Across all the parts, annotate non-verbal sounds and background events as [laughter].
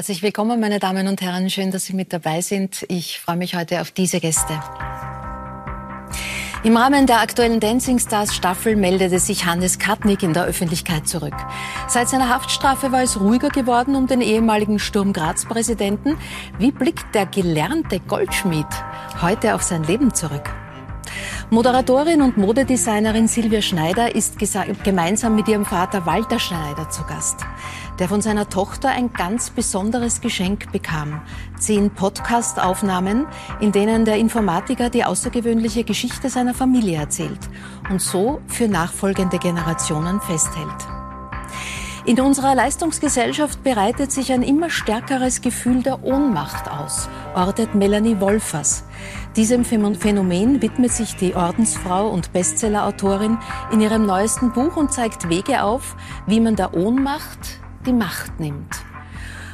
Herzlich willkommen, meine Damen und Herren. Schön, dass Sie mit dabei sind. Ich freue mich heute auf diese Gäste. Im Rahmen der aktuellen Dancing Stars Staffel meldete sich Hannes Katnick in der Öffentlichkeit zurück. Seit seiner Haftstrafe war es ruhiger geworden um den ehemaligen Sturm Graz Präsidenten. Wie blickt der gelernte Goldschmied heute auf sein Leben zurück? Moderatorin und Modedesignerin Silvia Schneider ist gemeinsam mit ihrem Vater Walter Schneider zu Gast der von seiner Tochter ein ganz besonderes Geschenk bekam. Zehn Podcast-Aufnahmen, in denen der Informatiker die außergewöhnliche Geschichte seiner Familie erzählt und so für nachfolgende Generationen festhält. In unserer Leistungsgesellschaft bereitet sich ein immer stärkeres Gefühl der Ohnmacht aus, ortet Melanie Wolfers. Diesem Phänomen widmet sich die Ordensfrau und Bestsellerautorin in ihrem neuesten Buch und zeigt Wege auf, wie man der Ohnmacht die Macht nimmt.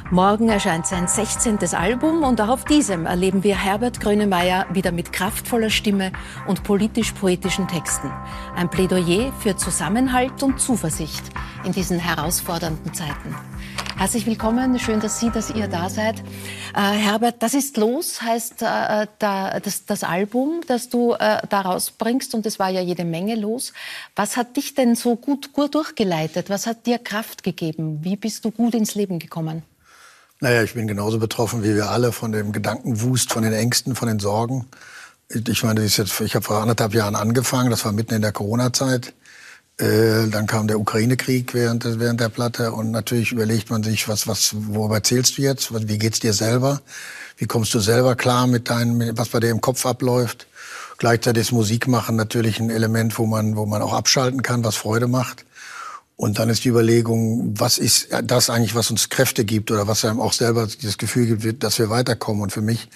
Morgen erscheint sein 16. Album und auch auf diesem erleben wir Herbert Grönemeyer wieder mit kraftvoller Stimme und politisch-poetischen Texten. Ein Plädoyer für Zusammenhalt und Zuversicht in diesen herausfordernden Zeiten. Herzlich willkommen, schön, dass Sie, dass ihr da seid. Äh, Herbert, das ist los, heißt äh, da, das, das, Album, das du äh, da rausbringst und es war ja jede Menge los. Was hat dich denn so gut, gut durchgeleitet? Was hat dir Kraft gegeben? Wie bist du gut ins Leben gekommen? Naja, ich bin genauso betroffen wie wir alle von dem Gedankenwust, von den Ängsten, von den Sorgen. Ich meine, ich habe vor anderthalb Jahren angefangen, das war mitten in der Corona-Zeit. Äh, dann kam der Ukraine-Krieg während, während der Platte und natürlich überlegt man sich, was, was, worüber erzählst du jetzt? Wie geht's dir selber? Wie kommst du selber klar mit deinem, was bei dir im Kopf abläuft? Gleichzeitig ist Musik machen natürlich ein Element, wo man, wo man auch abschalten kann, was Freude macht. Und dann ist die Überlegung, was ist das eigentlich, was uns Kräfte gibt oder was einem auch selber das Gefühl gibt, dass wir weiterkommen. Und für mich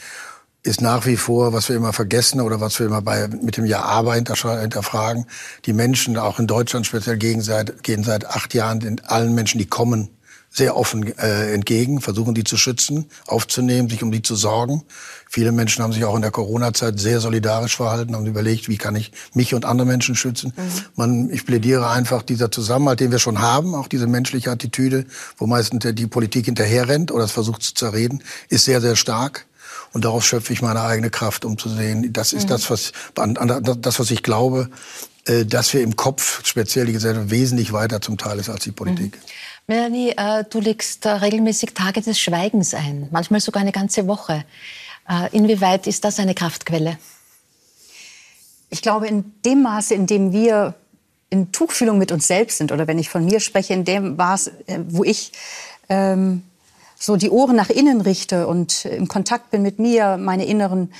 ist nach wie vor, was wir immer vergessen oder was wir immer bei, mit dem Jahr Aber hinterfragen, die Menschen, auch in Deutschland speziell, gegen seit, gehen seit acht Jahren den, allen Menschen, die kommen, sehr offen äh, entgegen, versuchen die zu schützen, aufzunehmen, sich um die zu sorgen. Viele Menschen haben sich auch in der Corona-Zeit sehr solidarisch verhalten, haben überlegt, wie kann ich mich und andere Menschen schützen. Mhm. Man, ich plädiere einfach dieser Zusammenhalt, den wir schon haben, auch diese menschliche Attitüde, wo meistens die Politik hinterherrennt oder es versucht zu zerreden, ist sehr, sehr stark. Und daraus schöpfe ich meine eigene Kraft, um zu sehen, das ist mhm. das, was, das, was ich glaube, äh, dass wir im Kopf, speziell die Gesellschaft, wesentlich weiter zum Teil ist als die Politik. Mhm. Melanie, äh, du legst äh, regelmäßig Tage des Schweigens ein, manchmal sogar eine ganze Woche. Inwieweit ist das eine Kraftquelle? Ich glaube, in dem Maße, in dem wir in Tuchfühlung mit uns selbst sind, oder wenn ich von mir spreche, in dem Maße, wo ich ähm, so die Ohren nach innen richte und im Kontakt bin mit mir, meine inneren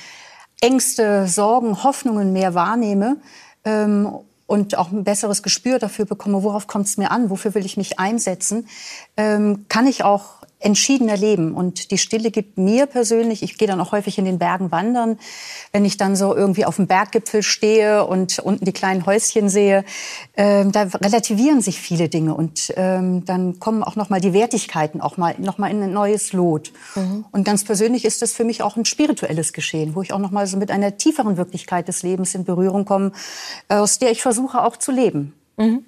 Ängste, Sorgen, Hoffnungen mehr wahrnehme ähm, und auch ein besseres Gespür dafür bekomme, worauf kommt es mir an, wofür will ich mich einsetzen, ähm, kann ich auch entschiedener leben. Und die Stille gibt mir persönlich, ich gehe dann auch häufig in den Bergen wandern, wenn ich dann so irgendwie auf dem Berggipfel stehe und unten die kleinen Häuschen sehe, ähm, da relativieren sich viele Dinge und ähm, dann kommen auch noch mal die Wertigkeiten auch mal noch mal in ein neues Lot. Mhm. Und ganz persönlich ist das für mich auch ein spirituelles Geschehen, wo ich auch noch mal so mit einer tieferen Wirklichkeit des Lebens in Berührung komme, aus der ich versuche auch zu leben. Mhm.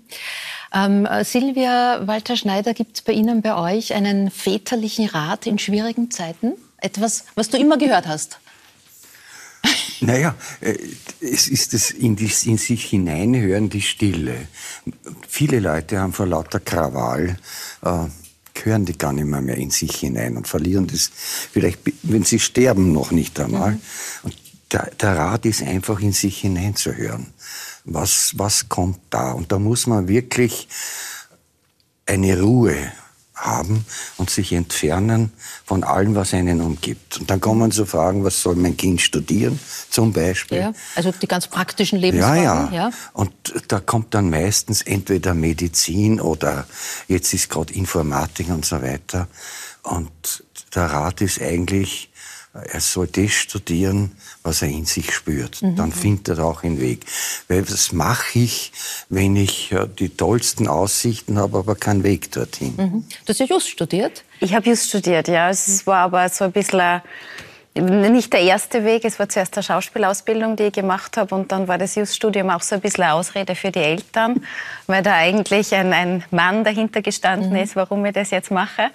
Ähm, äh, Silvia Walter-Schneider, gibt es bei Ihnen, bei euch einen väterlichen Rat in schwierigen Zeiten? Etwas, was du immer gehört hast? [laughs] Naja, äh, es ist das in, die, in sich hineinhören, die Stille. Viele Leute haben vor lauter Krawall äh, hören die gar nicht mehr, mehr in sich hinein und verlieren das vielleicht, wenn sie sterben, noch nicht einmal. Mhm. Und der, der Rat ist einfach in sich hineinzuhören was, was kommt da? Und da muss man wirklich eine Ruhe haben und sich entfernen von allem, was einen umgibt. Und dann kommen so Fragen, was soll mein Kind studieren, zum Beispiel. Ja, also die ganz praktischen Lebensfragen. Ja, ja, ja. Und da kommt dann meistens entweder Medizin oder jetzt ist gerade Informatik und so weiter. Und der Rat ist eigentlich, er soll das studieren, was er in sich spürt. Mhm. Dann findet er auch einen Weg. Weil was mache ich, wenn ich die tollsten Aussichten habe, aber keinen Weg dorthin? Mhm. Du hast ja Just studiert? Ich habe Just studiert, ja. Es war aber so ein bisschen nicht der erste Weg. Es war zuerst eine Schauspielausbildung, die ich gemacht habe. Und dann war das Just-Studium auch so ein bisschen eine Ausrede für die Eltern, [laughs] weil da eigentlich ein, ein Mann dahinter gestanden mhm. ist, warum ich das jetzt mache.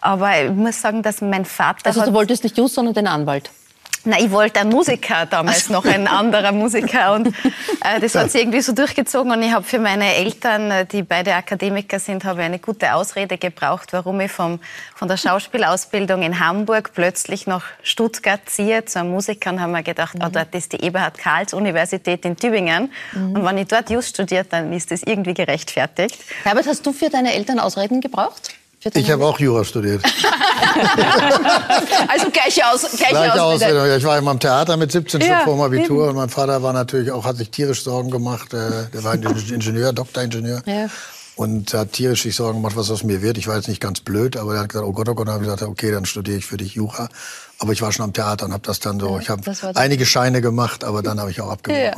Aber ich muss sagen, dass mein Vater. Also, du wolltest nicht Just, sondern den Anwalt? Na, ich wollte einen Musiker damals noch, ein anderer Musiker. Und äh, das hat sich irgendwie so durchgezogen. Und ich habe für meine Eltern, äh, die beide Akademiker sind, habe ich eine gute Ausrede gebraucht, warum ich vom, von der Schauspielausbildung in Hamburg plötzlich nach Stuttgart ziehe zu einem Musiker. Und haben wir gedacht, mhm. oh, dort ist die Eberhard-Karls-Universität in Tübingen. Mhm. Und wenn ich dort just studiert, dann ist das irgendwie gerechtfertigt. Herbert, hast du für deine Eltern Ausreden gebraucht? Ich habe auch Jura studiert. [laughs] also gleiche, Aus, gleiche, gleiche Ausbildung. Ich war immer am Theater mit 17 ja, schon vor dem Abitur. Eben. Und mein Vater war natürlich auch, hat sich tierisch Sorgen gemacht. Äh, der war [laughs] Ingenieur, Doktoringenieur. Ja. Und hat tierisch sich Sorgen gemacht, was aus mir wird. Ich war jetzt nicht ganz blöd, aber er hat gesagt, oh Gott, oh Gott. Und dann habe ich gesagt, okay, dann studiere ich für dich Jura. Aber ich war schon am Theater und habe das dann so. Ich habe einige Scheine gemacht, aber dann habe ich auch abgebrochen. Ja.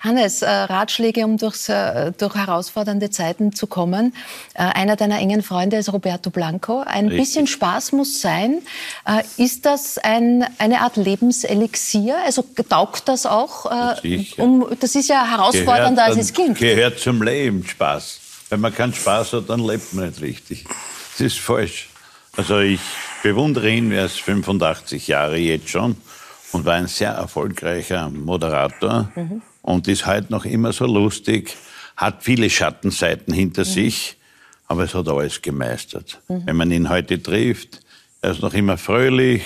Hannes, äh, Ratschläge, um durchs, äh, durch herausfordernde Zeiten zu kommen. Äh, einer deiner engen Freunde ist Roberto Blanco. Ein Richtig. bisschen Spaß muss sein. Äh, ist das ein, eine Art Lebenselixier? Also taugt das auch? Äh, um, das ist ja herausfordernder, als es klingt. Gehört zum Leben Spaß. Wenn man keinen Spaß hat, dann lebt man nicht richtig. Das ist falsch. Also ich bewundere ihn, er ist 85 Jahre jetzt schon und war ein sehr erfolgreicher Moderator mhm. und ist heute noch immer so lustig, hat viele Schattenseiten hinter mhm. sich, aber es hat alles gemeistert. Mhm. Wenn man ihn heute trifft, er ist noch immer fröhlich,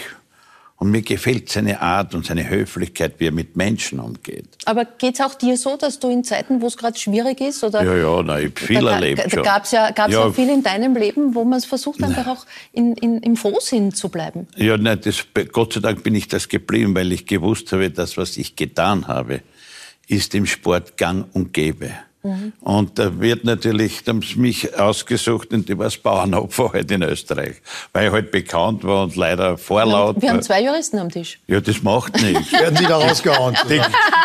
und mir gefällt seine Art und seine Höflichkeit, wie er mit Menschen umgeht. Aber geht es auch dir so, dass du in Zeiten, wo es gerade schwierig ist? Oder ja, ja, na, ich habe viel da, erlebt Da gab es ja, gab's ja. ja viel in deinem Leben, wo man es versucht, einfach auch in, in, im Frohsinn zu bleiben. Ja, nein, das, Gott sei Dank bin ich das geblieben, weil ich gewusst habe, das, was ich getan habe, ist im Sport gang und gäbe. Mhm. Und da wird natürlich, da haben sie mich ausgesucht und ich war das Bauernopfer [laughs] halt in Österreich, weil ich halt bekannt war und leider vorlaut. Wir haben zwei Juristen am Tisch. Ja, das macht nichts. [laughs] Werden Sie da rausgehauen? Die,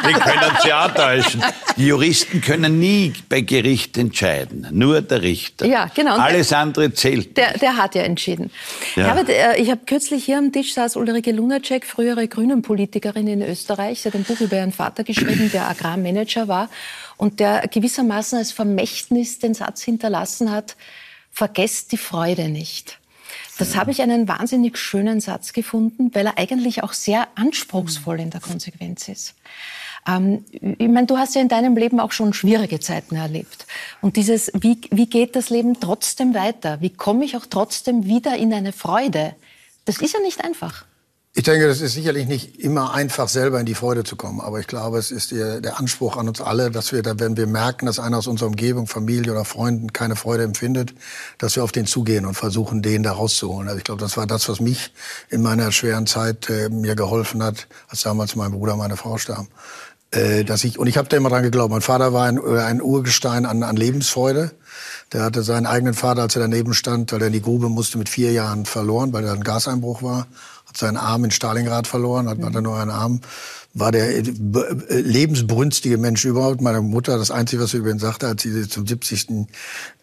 die können Sie auch täuschen. Die Juristen können nie bei Gericht entscheiden, nur der Richter. Ja, genau. Und Alles der, andere zählt. Der, der hat ja entschieden. Ja. Herbert, äh, ich habe kürzlich hier am Tisch saß Ulrike Lunacek, frühere Grünen-Politikerin in Österreich. Sie hat ein Buch über ihren Vater geschrieben, der Agrarmanager war und der gewissermaßen als Vermächtnis den Satz hinterlassen hat, vergesst die Freude nicht. Das habe ich einen wahnsinnig schönen Satz gefunden, weil er eigentlich auch sehr anspruchsvoll in der Konsequenz ist. Ähm, ich meine, du hast ja in deinem Leben auch schon schwierige Zeiten erlebt. Und dieses, wie, wie geht das Leben trotzdem weiter? Wie komme ich auch trotzdem wieder in eine Freude? Das ist ja nicht einfach. Ich denke, das ist sicherlich nicht immer einfach, selber in die Freude zu kommen. Aber ich glaube, es ist der, Anspruch an uns alle, dass wir, da, wenn wir merken, dass einer aus unserer Umgebung, Familie oder Freunden keine Freude empfindet, dass wir auf den zugehen und versuchen, den da rauszuholen. Also ich glaube, das war das, was mich in meiner schweren Zeit äh, mir geholfen hat, als damals mein Bruder, meine Frau starb. Äh, dass ich, und ich habe da immer dran geglaubt. Mein Vater war ein, äh, ein Urgestein an, an Lebensfreude. Der hatte seinen eigenen Vater, als er daneben stand, weil er in die Grube musste, mit vier Jahren verloren, weil er ein Gaseinbruch war hat seinen Arm in Stalingrad verloren, hat, mhm. hatte nur einen Arm, war der äh, lebensbrünstige Mensch überhaupt. Meine Mutter, das Einzige, was sie über ihn sagte, als sie zum 70.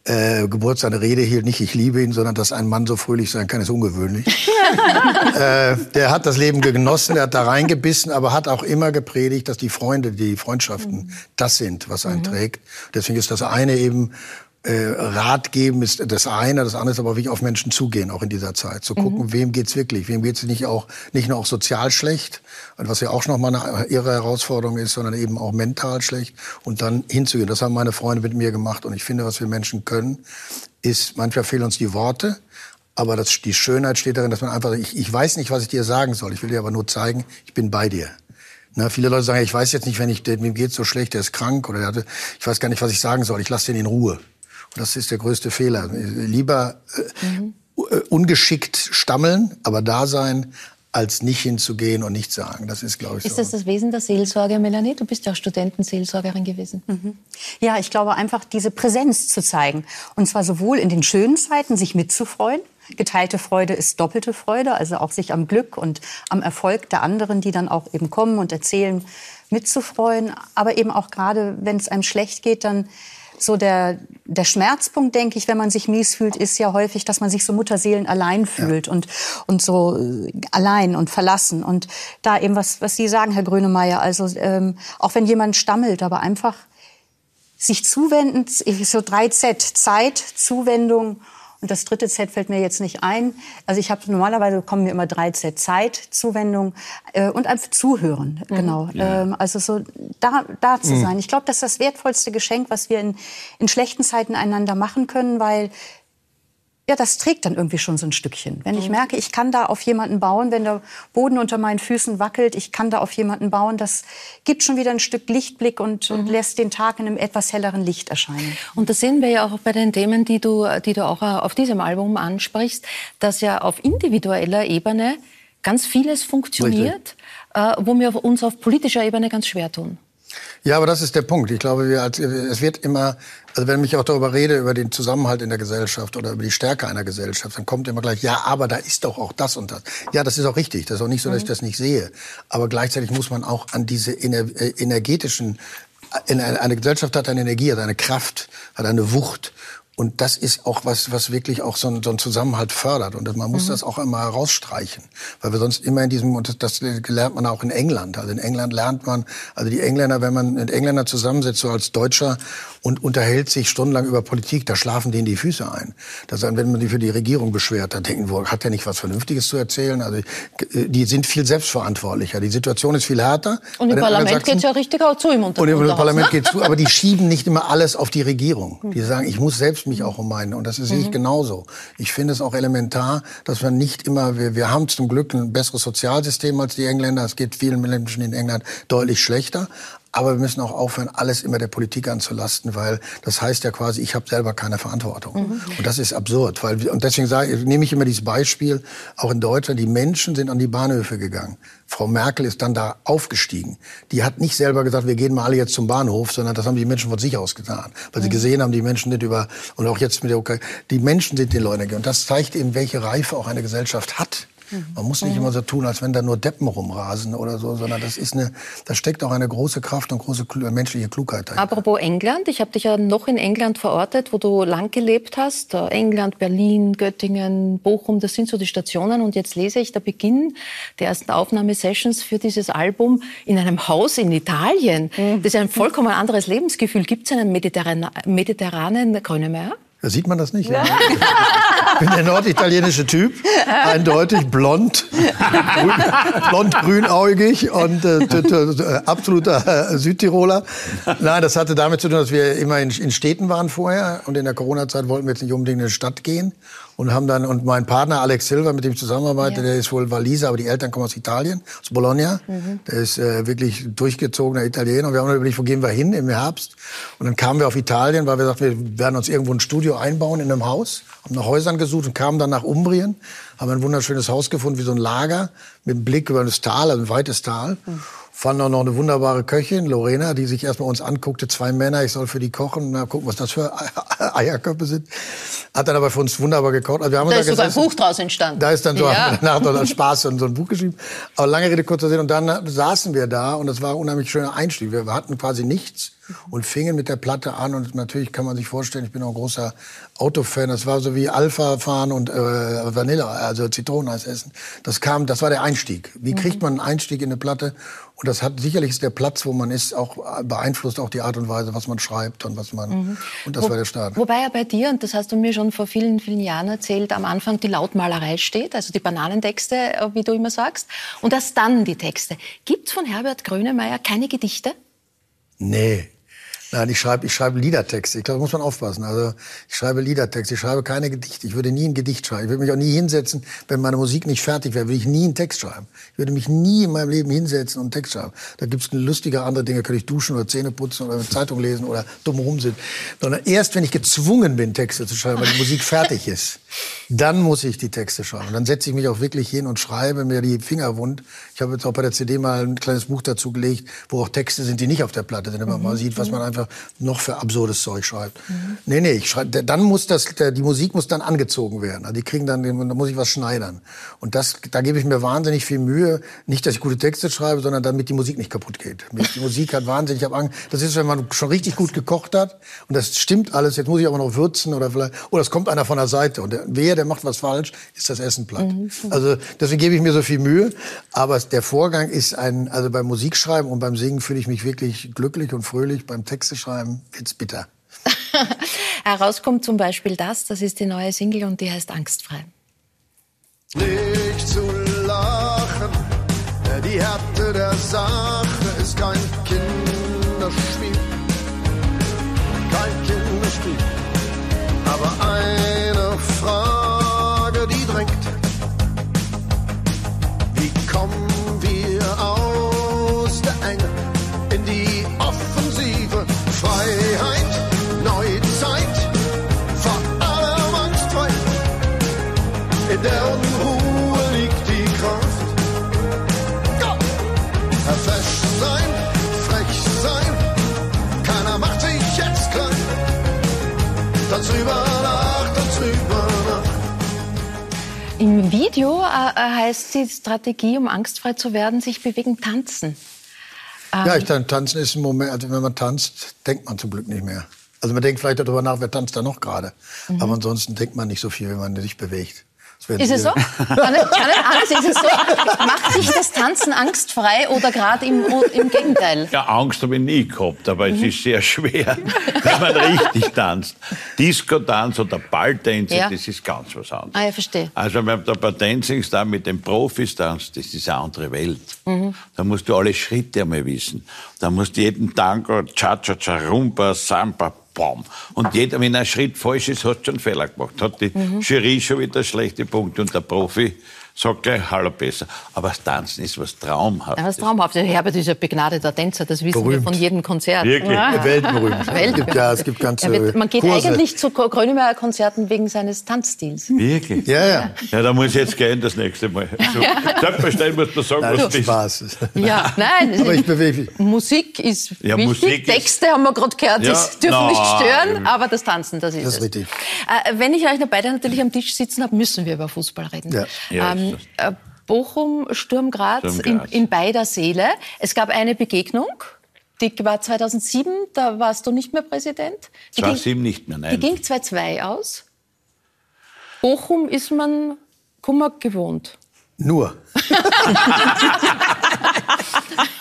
Äh, Geburtstag eine Rede hielt, nicht ich liebe ihn, sondern dass ein Mann so fröhlich sein kann, ist ungewöhnlich. [laughs] äh, der hat das Leben genossen, der hat da reingebissen, aber hat auch immer gepredigt, dass die Freunde, die Freundschaften, mhm. das sind, was einen mhm. trägt. Deswegen ist das eine eben äh, Rat geben ist das eine, das andere ist aber wirklich auf Menschen zugehen, auch in dieser Zeit. Zu gucken, mhm. wem geht's wirklich, wem geht's nicht auch nicht nur auch sozial schlecht, was ja auch noch mal eine ihre Herausforderung ist, sondern eben auch mental schlecht und dann hinzugehen. Das haben meine Freunde mit mir gemacht und ich finde, was wir Menschen können, ist manchmal fehlen uns die Worte, aber das, die Schönheit steht darin, dass man einfach, ich, ich weiß nicht, was ich dir sagen soll, ich will dir aber nur zeigen, ich bin bei dir. Na, viele Leute sagen, ich weiß jetzt nicht, wenn ich, dem geht's so schlecht, der ist krank oder der hatte, ich weiß gar nicht, was ich sagen soll, ich lasse den in Ruhe. Das ist der größte Fehler. Lieber äh, mhm. ungeschickt stammeln, aber da sein, als nicht hinzugehen und nichts sagen. Das ist, glaube ich, Ist so. das das Wesen der Seelsorge, Melanie? Du bist ja auch Studentenseelsorgerin gewesen. Mhm. Ja, ich glaube einfach, diese Präsenz zu zeigen. Und zwar sowohl in den schönen Zeiten, sich mitzufreuen. Geteilte Freude ist doppelte Freude, also auch sich am Glück und am Erfolg der anderen, die dann auch eben kommen und erzählen, mitzufreuen. Aber eben auch gerade, wenn es einem schlecht geht, dann so der, der Schmerzpunkt, denke ich, wenn man sich mies fühlt, ist ja häufig, dass man sich so Mutterseelen allein fühlt ja. und, und so äh, allein und verlassen. Und da eben, was, was Sie sagen, Herr Grönemeyer, also ähm, auch wenn jemand stammelt, aber einfach sich zuwenden, so drei Z, Zeit, Zuwendung und das dritte Z fällt mir jetzt nicht ein. Also ich habe normalerweise kommen mir immer drei Z Zeit, Zuwendung äh, und einfach zuhören. Mhm. Genau. Ja. Ähm, also so da, da zu mhm. sein. Ich glaube, das ist das wertvollste Geschenk, was wir in, in schlechten Zeiten einander machen können, weil ja, das trägt dann irgendwie schon so ein Stückchen. Wenn ich mhm. merke, ich kann da auf jemanden bauen, wenn der Boden unter meinen Füßen wackelt, ich kann da auf jemanden bauen, das gibt schon wieder ein Stück Lichtblick und, und mhm. lässt den Tag in einem etwas helleren Licht erscheinen. Und das sehen wir ja auch bei den Themen, die du, die du auch äh, auf diesem Album ansprichst, dass ja auf individueller Ebene ganz vieles funktioniert, äh, wo wir uns auf politischer Ebene ganz schwer tun. Ja, aber das ist der Punkt. Ich glaube, wir, es wird immer, also wenn ich auch darüber rede, über den Zusammenhalt in der Gesellschaft oder über die Stärke einer Gesellschaft, dann kommt immer gleich, ja, aber da ist doch auch das und das. Ja, das ist auch richtig. Das ist auch nicht so, dass ich mhm. das nicht sehe. Aber gleichzeitig muss man auch an diese äh, energetischen, eine Gesellschaft hat eine Energie, hat eine Kraft, hat eine Wucht. Und das ist auch was, was wirklich auch so ein, so ein Zusammenhalt fördert. Und man muss mhm. das auch immer herausstreichen. Weil wir sonst immer in diesem, und das, das lernt man auch in England. Also in England lernt man, also die Engländer, wenn man mit Engländern zusammensetzt, so als Deutscher, und unterhält sich stundenlang über Politik, da schlafen denen die Füße ein. Das wenn man sich für die Regierung beschwert, dann denken, wo, hat der nicht was Vernünftiges zu erzählen? Also die sind viel selbstverantwortlicher. Die Situation ist viel härter. Und im Parlament geht es ja richtig auch zu im Unternehmen. Und im Parlament ne? geht zu, aber die [laughs] schieben nicht immer alles auf die Regierung. Die sagen, ich muss selbst mich auch um meinen. Und das sehe ich mhm. genauso. Ich finde es auch elementar, dass man nicht immer, wir, wir haben zum Glück ein besseres Sozialsystem als die Engländer. Es geht vielen Menschen in England deutlich schlechter. Aber wir müssen auch aufhören, alles immer der Politik anzulasten, weil das heißt ja quasi, ich habe selber keine Verantwortung. Mhm. Und das ist absurd. Weil, und deswegen sage, nehme ich immer dieses Beispiel, auch in Deutschland, die Menschen sind an die Bahnhöfe gegangen. Frau Merkel ist dann da aufgestiegen. Die hat nicht selber gesagt, wir gehen mal alle jetzt zum Bahnhof, sondern das haben die Menschen von sich aus getan. Weil sie mhm. gesehen haben, die Menschen sind über, und auch jetzt mit der Ukraine, die Menschen sind den Leuten. Und das zeigt eben, welche Reife auch eine Gesellschaft hat. Man muss nicht immer so tun, als wenn da nur Deppen rumrasen oder so, sondern das ist eine, da steckt auch eine große Kraft und große menschliche Klugheit dahinter. Apropos England, ich habe dich ja noch in England verortet, wo du lang gelebt hast. England, Berlin, Göttingen, Bochum, das sind so die Stationen. Und jetzt lese ich der Beginn der ersten Aufnahmesessions für dieses Album in einem Haus in Italien. Mhm. Das ist ein vollkommen anderes Lebensgefühl. Gibt es einen mediterranen, mediterranen Grönemeyer? Da sieht man das nicht. Ja. Ich bin der norditalienische Typ, eindeutig blond, blond grünäugig und äh, absoluter Südtiroler. Nein, das hatte damit zu tun, dass wir immer in, in Städten waren vorher und in der Corona-Zeit wollten wir jetzt nicht unbedingt in eine Stadt gehen und haben dann und mein Partner Alex Silva, mit dem ich zusammenarbeite, ja. der ist wohl Waliser, aber die Eltern kommen aus Italien, aus Bologna. Mhm. Der ist äh, wirklich durchgezogener Italiener. Und wir haben dann überlegt, wo gehen wir hin im Herbst? Und dann kamen wir auf Italien, weil wir sagten, wir werden uns irgendwo ein Studio einbauen in einem Haus, haben nach Häusern gesucht und kamen dann nach Umbrien, haben ein wunderschönes Haus gefunden, wie so ein Lager mit einem Blick über das Tal, also ein weites Tal. Mhm fanden auch noch eine wunderbare Köchin, Lorena, die sich erstmal uns anguckte, zwei Männer, ich soll für die kochen, mal gucken, was das für [laughs] Eierköpfe sind. Hat dann aber für uns wunderbar gekocht. Also wir haben da ist sogar ein Buch draus entstanden. Da ist dann so ja. [laughs] danach noch Spaß und so ein Buch geschrieben. Aber lange Rede, kurzer Sinn. Und dann saßen wir da und das war ein unheimlich schöner Einstieg. Wir hatten quasi nichts und fingen mit der Platte an. Und natürlich kann man sich vorstellen, ich bin auch ein großer Autofan. Das war so wie Alpha fahren und äh, Vanilla, also Zitroneneis essen. Das kam, das war der Einstieg. Wie kriegt man einen Einstieg in eine Platte? Und das hat sicherlich ist der Platz, wo man ist, auch beeinflusst auch die Art und Weise, was man schreibt und was man. Mhm. Und das wo, war der Start. Wobei ja bei dir, und das hast du mir schon vor vielen, vielen Jahren erzählt, am Anfang die Lautmalerei steht, also die Bananentexte, äh, wie du immer sagst, und erst dann die Texte. Gibt's von Herbert Grönemeyer keine Gedichte? Nee, Nein, ich schreibe, ich schreibe Liedertexte. Ich glaube, da muss man aufpassen. Also ich schreibe Liedertexte. Ich schreibe keine Gedichte. Ich würde nie ein Gedicht schreiben. Ich würde mich auch nie hinsetzen, wenn meine Musik nicht fertig wäre, würde ich nie einen Text schreiben. Ich würde mich nie in meinem Leben hinsetzen und einen Text schreiben. Da gibt es lustige andere Dinge. Könnte ich duschen oder Zähne putzen oder eine Zeitung lesen oder dumm rumsitzen. Sondern erst, wenn ich gezwungen bin, Texte zu schreiben, weil die Musik fertig ist, dann muss ich die Texte schreiben. Und dann setze ich mich auch wirklich hin und schreibe mir die Finger wund. Ich habe jetzt auch bei der CD mal ein kleines Buch dazu gelegt, wo auch Texte sind, die nicht auf der Platte sind. Wenn man mhm. mal sieht, was man einfach einfach noch für absurdes Zeug schreibt. Mhm. Nee, nee, ich schreibe, dann muss das, die Musik muss dann angezogen werden. Also die kriegen dann, da muss ich was schneidern. Und das, da gebe ich mir wahnsinnig viel Mühe. Nicht, dass ich gute Texte schreibe, sondern damit die Musik nicht kaputt geht. Die Musik hat wahnsinnig, ich habe Angst, das ist, wenn man schon richtig gut gekocht hat und das stimmt alles, jetzt muss ich aber noch würzen oder vielleicht, oder es kommt einer von der Seite und der, wer, der macht was falsch, ist das Essen platt. Mhm. Also deswegen gebe ich mir so viel Mühe. Aber der Vorgang ist ein, also beim Musikschreiben und beim Singen fühle ich mich wirklich glücklich und fröhlich. Beim Texteschreiben wird's bitter. [laughs] Herauskommt zum Beispiel das, das ist die neue Single und die heißt Angstfrei. Nicht zu lachen, die Härte der Sache ist kein Kinderspiel. Kein Kinderspiel, aber eine Frage, die drängt. Wie kommen wir aus der Enge in die Offensive? Freiheit, Neuzeit, vor allem angstfrei. In der Unruhe liegt die Kraft. Ja. Verfecht sein, Im Video äh, heißt die Strategie, um angstfrei zu werden, sich bewegen, tanzen. Ja, ich dann tanzen ist ein Moment, also wenn man tanzt, denkt man zum Glück nicht mehr. Also man denkt vielleicht darüber nach, wer tanzt da noch gerade. Mhm. Aber ansonsten denkt man nicht so viel, wenn man sich bewegt. Ist es so? Kann, kann, Hannes, ist es so? Macht sich das Tanzen angstfrei oder gerade im, im Gegenteil? Ja, Angst habe ich nie gehabt, aber es ist sehr schwer, [laughs] wenn man richtig tanzt. Disco-Tanz oder Balltänze, Ja. das ist ganz was anderes. Ah, ja, verstehe. Also wenn man da bei Dancing Star mit den Profis tanzt, das ist eine andere Welt. Da musst du alle Schritte einmal wissen. Da musst du jeden Tango, Cha-Cha-Cha, Rumba, Samba, Bam. Und jeder, wenn ein Schritt falsch ist, hat schon einen Fehler gemacht. Hat die Jury schon wieder schlechte Punkte und der Profi sagt gleich, hallo besser. Aber das Tanzen ist was Traumhaftes. Ja, was traumhaft. Der Herbert ist ja begnadeter Tänzer, das wissen wir Berühmt. von jedem Konzert. Wirklich? Ja. Weltberühmt. Gibt, ja, es gibt ganze wird, man geht Kurse. eigentlich zu Grönemeyer-Konzerten wegen seines Tanzstils. Wirklich? Ja, ja. Ja, da muss ich jetzt gehen das nächste Mal. So, Selbstverständlich musst du sagen, Nein, was das du ist bist. Spaß. Ja, nein. Aber ich bewege mich. Musik ist Ja, wichtig. Musik ist- Texte haben wir gerade gehört, Ja, das dürfen nicht stören, aber das Tanzen, das ist Das ist es. richtig. Äh, wenn ich euch noch beide natürlich am Tisch sitzen habe, müssen wir über Fußball reden. Ja. Ja, ähm, äh, Bochum, Sturm Graz, Sturm in, Graz. in beider Seele. Es gab eine Begegnung, die war 2007, da warst du nicht mehr Präsident. Die ging- 2007 nicht mehr, Die nein. ging 2-2 aus. Bochum ist man Kummer gewohnt. Nur. [laughs]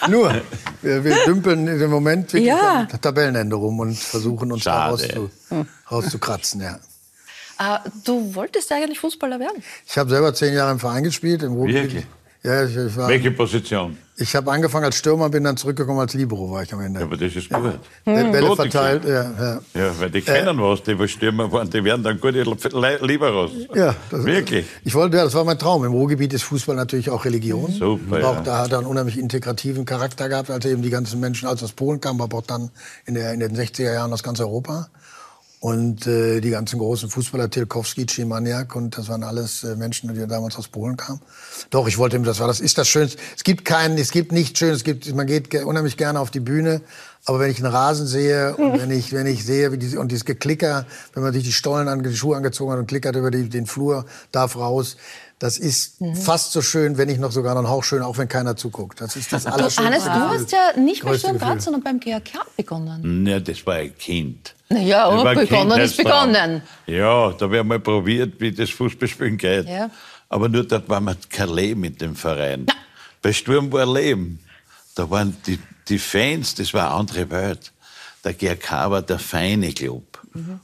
Nur. Wir, wir dümpeln im Moment wirklich Ja. Tabellenende rum und versuchen uns da Schade. rauszu, rauszukratzen. Ja. Äh, du wolltest eigentlich Fußballer werden. Ich habe selber zehn Jahre im Verein gespielt. Im Ruhrgebiet. Wirklich? Ja, ich, ich, war- Welche Position? ich habe angefangen als Stürmer, bin dann zurückgekommen als Libero, war ich am Ende. Ja, aber das ist gut. Bälle Gute verteilt. Ja, ja. Ja, weil die kennen was, die was Stürmer waren, die werden dann gute Liberos. Ja, das, Wirklich? Ich wollte, ja, das war mein Traum. Im Ruhrgebiet ist Fußball natürlich auch Religion. Super, Auch ja. da hat er einen unheimlich integrativen Charakter gehabt, als eben die ganzen Menschen, als aus Polen kamen, aber auch dann in, der, in den 60er Jahren aus ganz Europa. Und äh, die ganzen großen Fußballer, Tilkowski, Cimaniak, und das waren alles äh, Menschen, die damals aus Polen kamen. Doch, ich wollte, das war das ist das Schönste. Es gibt keinen, es gibt nichts Schönes. Es gibt, man geht ge- unheimlich gerne auf die Bühne, aber wenn ich einen Rasen sehe und wenn ich, wenn ich sehe, wie diese, und dieses Geklicker, wenn man sich die Stollen an, die Schuhe angezogen hat und klickert über die, den Flur, darf raus. Das ist fast so schön, wenn nicht noch sogar noch ein Hauch schön, auch wenn keiner zuguckt. Das ist das Du, Allerschönste. Hannes, du hast ja nicht bei Sturm Graz, sondern beim GAK begonnen. Ja, das war ein Kind. Na ja, Das war ein begonnen ist Kindheitstraum. begonnen. Ja, da haben wir mal probiert, wie das Fußballspielen geht. Ja. Aber nur dort war man kein Leben mit dem Verein. Bei Sturm war Leben. Da waren die, die Fans, das war eine andere Welt. Der GRK war der feine Club.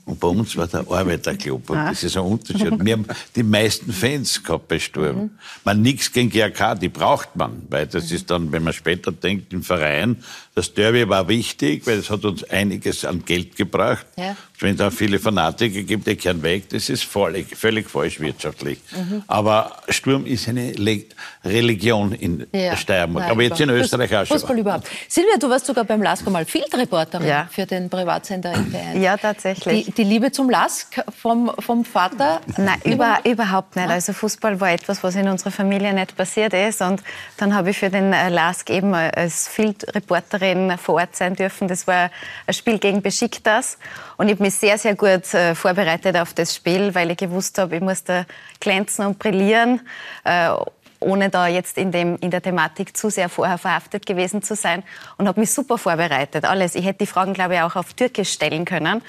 Und bei uns war der Arbeiterclub. Und das ist ein Unterschied. Wir haben die meisten Fans gehabt bei Sturm. Man nichts gegen GRK, die braucht man. Weil das ist dann, wenn man später denkt, im Verein, das Derby war wichtig, weil es hat uns einiges an Geld gebracht. Ja. wenn es da viele Fanatiker gibt, die kehren weg, das ist völlig, völlig falsch wirtschaftlich. Aber Sturm ist eine Le Religion in Ja. Steiermark, Nein, aber jetzt in Österreich auch schon. Fußball überhaupt. Silvia, du warst sogar beim LASK mal Field-Reporterin Ja. für den Privatsender RTL. Ja, tatsächlich. Die, die Liebe zum LASK vom, vom Vater? Nein, über, überhaupt nicht. Also Fußball war etwas, was in unserer Familie nicht passiert ist. Und dann habe ich für den äh, LASK eben als Field-Reporterin vor Ort sein dürfen. Das war ein Spiel gegen Besiktas. Und ich habe mich sehr, sehr gut äh, vorbereitet auf das Spiel, weil ich gewusst habe, ich muss da glänzen und brillieren. Äh, ohne da jetzt in, dem, in der Thematik zu sehr vorher verhaftet gewesen zu sein und habe mich super vorbereitet. Alles. Ich hätte die Fragen, glaube ich, auch auf Türkisch stellen können.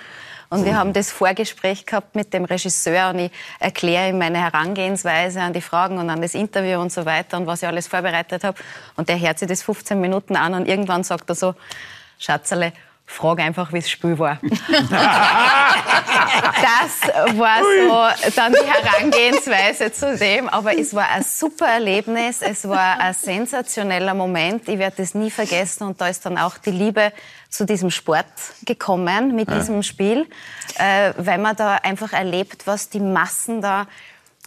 Und wir haben das Vorgespräch gehabt mit dem Regisseur und ich erkläre ihm meine Herangehensweise an die Fragen und an das Interview und so weiter und was ich alles vorbereitet habe. Und der hört sich das 15 Minuten an und irgendwann sagt er so, Schatzerle, frag einfach, wie das Spiel war. [laughs] das war so dann die Herangehensweise zu dem. Aber es war ein super Erlebnis, es war ein sensationeller Moment. Ich werde das nie vergessen. Und da ist dann auch die Liebe zu diesem Sport gekommen mit diesem Spiel, äh, weil man da einfach erlebt, was die Massen da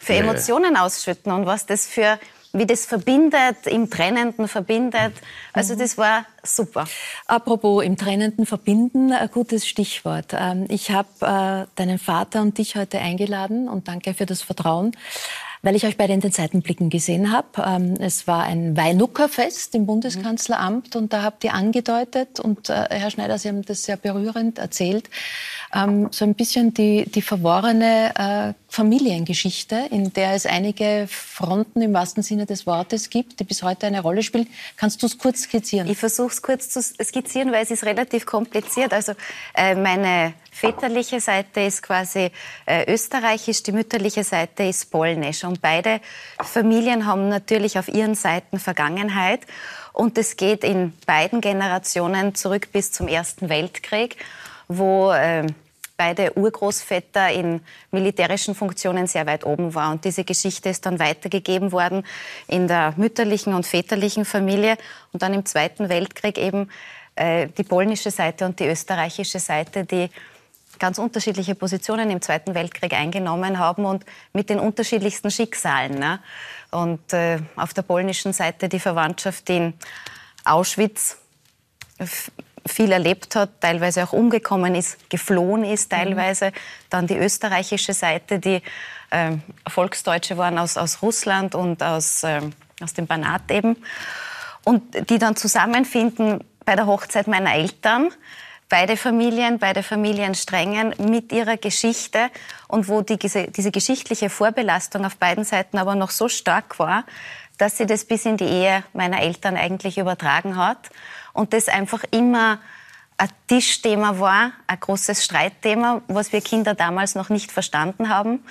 für Ja, ja. Emotionen ausschütten und was das für wie das verbindet, im Trennenden verbindet. Also das war super. Apropos im Trennenden verbinden, ein gutes Stichwort. Ähm, Ich habe äh, deinen Vater und dich heute eingeladen und danke für das Vertrauen, weil ich euch beide in den Seitenblicken gesehen habe. Ähm, Es war ein Weinuckerfest im Bundeskanzleramt und da habt ihr angedeutet und äh, Herr Schneider, Sie haben das sehr berührend erzählt, ähm, so ein bisschen die, die verworrene äh, Familiengeschichte, in der es einige Fronten im wahrsten Sinne des Wortes gibt, die bis heute eine Rolle spielen. Kannst du es kurz skizzieren? Ich versuche es kurz zu skizzieren, weil es ist relativ kompliziert. Also äh, meine väterliche Seite ist quasi äh, österreichisch, die mütterliche Seite ist polnisch. Und beide Familien haben natürlich auf ihren Seiten Vergangenheit. Und es geht in beiden Generationen zurück bis zum Ersten Weltkrieg, wo äh, beide Urgroßväter in militärischen Funktionen sehr weit oben war. Und diese Geschichte ist dann weitergegeben worden in der mütterlichen und väterlichen Familie. Und dann im Zweiten Weltkrieg eben äh, die polnische Seite und die österreichische Seite, die ganz unterschiedliche Positionen im Zweiten Weltkrieg eingenommen haben und mit den unterschiedlichsten Schicksalen. Ne? Und äh, auf der polnischen Seite die Verwandtschaft, in Auschwitz viel erlebt hat, teilweise auch umgekommen ist, geflohen ist teilweise. Dann die österreichische Seite, die ähm, Volksdeutsche waren aus, aus Russland und aus, ähm, aus dem Banat eben. Und die dann zusammenfinden bei der Hochzeit meiner Eltern. Beide Familien, beide Familiensträngen mit ihrer Geschichte und wo die, diese geschichtliche Vorbelastung auf beiden Seiten aber noch so stark war, dass sie das bis in die Ehe meiner Eltern eigentlich übertragen hat und das einfach immer ein Tischthema war, ein großes Streitthema, was wir Kinder damals noch nicht verstanden haben,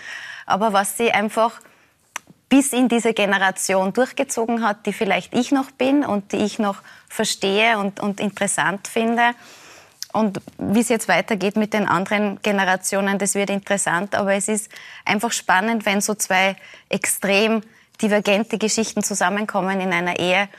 aber was sie einfach bis in diese Generation durchgezogen hat, die vielleicht ich noch bin und die ich noch verstehe und, und interessant finde. Und wie es jetzt weitergeht mit den anderen Generationen, das wird interessant. Aber es ist einfach spannend, wenn so zwei extrem divergente Geschichten zusammenkommen in einer Ehe,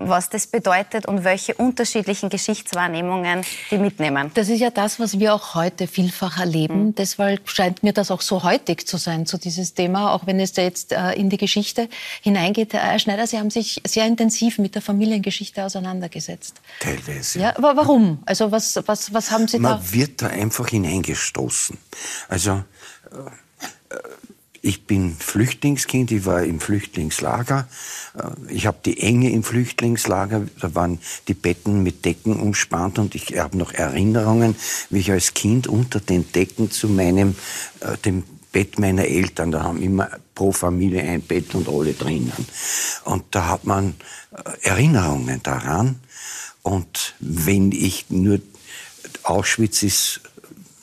was das bedeutet und welche unterschiedlichen Geschichtswahrnehmungen die mitnehmen. Das ist ja das, was wir auch heute vielfach erleben. Deshalb scheint mir das auch so heutig zu sein, zu dieses Thema, auch wenn es da jetzt äh, in die Geschichte hineingeht. Herr Schneider, Sie haben sich sehr intensiv mit der Familiengeschichte auseinandergesetzt. Teilweise. Ja, aber warum? Also was, was, was haben Sie da? Man wird da einfach hineingestoßen. Also äh, ich bin Flüchtlingskind, ich war im Flüchtlingslager. Äh, Ich habe die Enge im Flüchtlingslager, da waren die Betten mit Decken umspannt und ich habe noch Erinnerungen, wie ich als Kind unter den Decken zu meinem, äh, dem Bett meiner Eltern, da haben immer pro Familie ein Bett und alle drinnen. Und da hat man äh, Erinnerungen daran. Und wenn ich nur, Auschwitz ist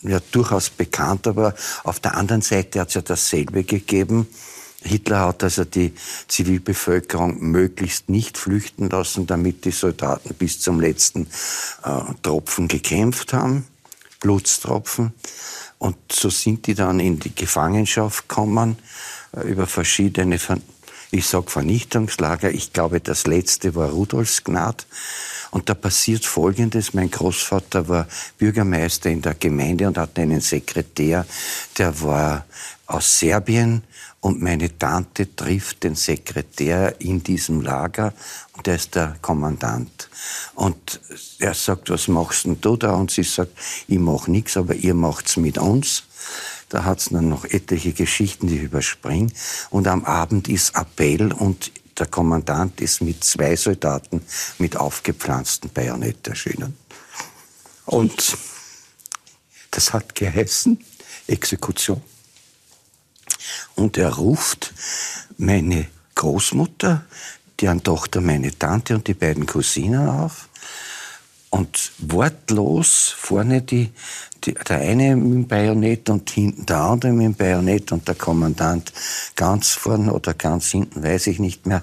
ja durchaus bekannt, aber auf der anderen Seite hat es ja dasselbe gegeben. Hitler hat also die Zivilbevölkerung möglichst nicht flüchten lassen, damit die Soldaten bis zum letzten äh, Tropfen gekämpft haben, Blutstropfen. Und so sind die dann in die Gefangenschaft gekommen, äh, über verschiedene Ver Ich sag Vernichtungslager. Ich glaube, das letzte war Rudolfsgnad. Und da passiert Folgendes. Mein Großvater war Bürgermeister in der Gemeinde und hatte einen Sekretär, der war aus Serbien und meine Tante trifft den Sekretär in diesem Lager und der ist der Kommandant. Und er sagt, was machst denn du da? Und sie sagt, ich mach nichts, aber ihr macht's mit uns. Da hat's dann noch etliche Geschichten, die ich überspringe. Und am Abend ist Appell und der Kommandant ist mit zwei Soldaten mit aufgepflanzten Bajonett erschienen. Und das hat geheißen Exekution. Und er ruft meine Großmutter, deren Tochter meine Tante und die beiden Cousinen auf. Und wortlos vorne die, die, der eine mit dem Bajonett und hinten der andere mit dem Bajonett und der Kommandant ganz vorne oder ganz hinten, weiß ich nicht mehr.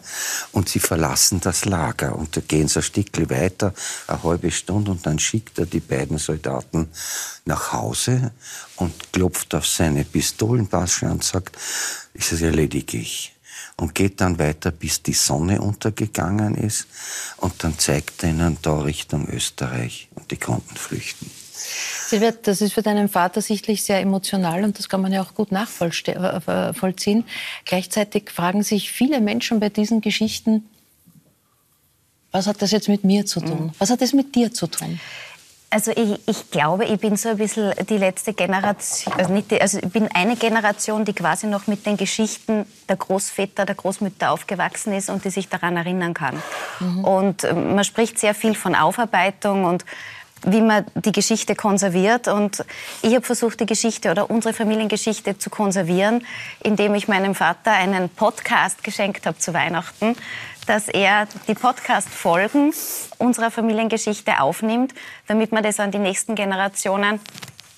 Und sie verlassen das Lager und da gehen sie ein Stückchen weiter, eine halbe Stunde und dann schickt er die beiden Soldaten nach Hause und klopft auf seine Pistolentasche und sagt, es erledige ich und geht dann weiter, bis die Sonne untergegangen ist. Und dann zeigt er ihnen da Richtung Österreich und die konnten flüchten. Silvia, das ist für deinen Vater sichtlich sehr emotional und das kann man ja auch gut nachvollziehen. Gleichzeitig fragen sich viele Menschen bei diesen Geschichten, was hat das jetzt mit mir zu tun? Was hat das mit dir zu tun? Also ich, ich, glaube, ich bin so ein bisschen die letzte Generation, also, nicht die, also ich bin eine Generation, die quasi noch mit den Geschichten der Großväter, der Großmütter aufgewachsen ist und die sich daran erinnern kann. Mhm. Und ähm, man spricht sehr viel von Aufarbeitung und wie man die Geschichte konserviert. Und ich habe versucht, die Geschichte oder unsere Familiengeschichte zu konservieren, indem ich meinem Vater einen Podcast geschenkt habe zu Weihnachten dass er die Podcast-Folgen unserer Familiengeschichte aufnimmt, damit man das an die nächsten Generationen,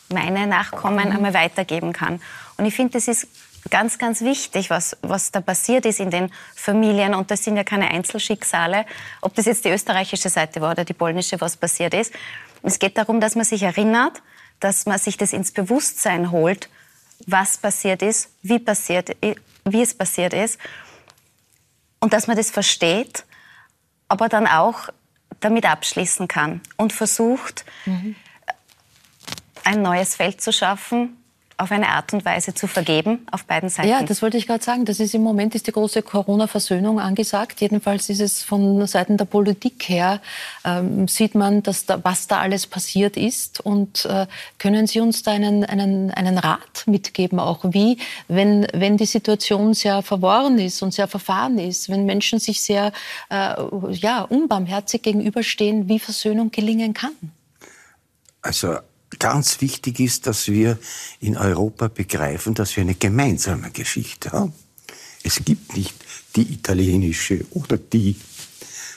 meine Nachkommen, einmal weitergeben kann. Und ich finde, das ist ganz, ganz wichtig, was, was da passiert ist in den Familien. Und das sind ja keine Einzelschicksale, ob das jetzt die österreichische Seite war oder die polnische, was passiert ist. Es geht darum, dass man sich erinnert, dass man sich das ins Bewusstsein holt, was passiert ist, wie, passiert, wie es passiert ist und dass man das versteht, aber dann auch damit abschließen kann und versucht, mhm. ein neues Feld zu schaffen, auf eine Art und Weise zu vergeben auf beiden Seiten. Ja, das wollte ich gerade sagen. Das ist im Moment ist die große Corona-Versöhnung angesagt. Jedenfalls ist es von Seiten der Politik her ähm, sieht man, dass da, was da alles passiert ist. Und äh, können Sie uns da einen, einen, einen Rat mitgeben, auch wie, wenn wenn die Situation sehr verworren ist und sehr verfahren ist, wenn Menschen sich sehr äh, ja unbarmherzig gegenüberstehen, wie Versöhnung gelingen kann? Also ganz wichtig ist, dass wir in Europa begreifen, dass wir eine gemeinsame Geschichte haben. Es gibt nicht die italienische oder die,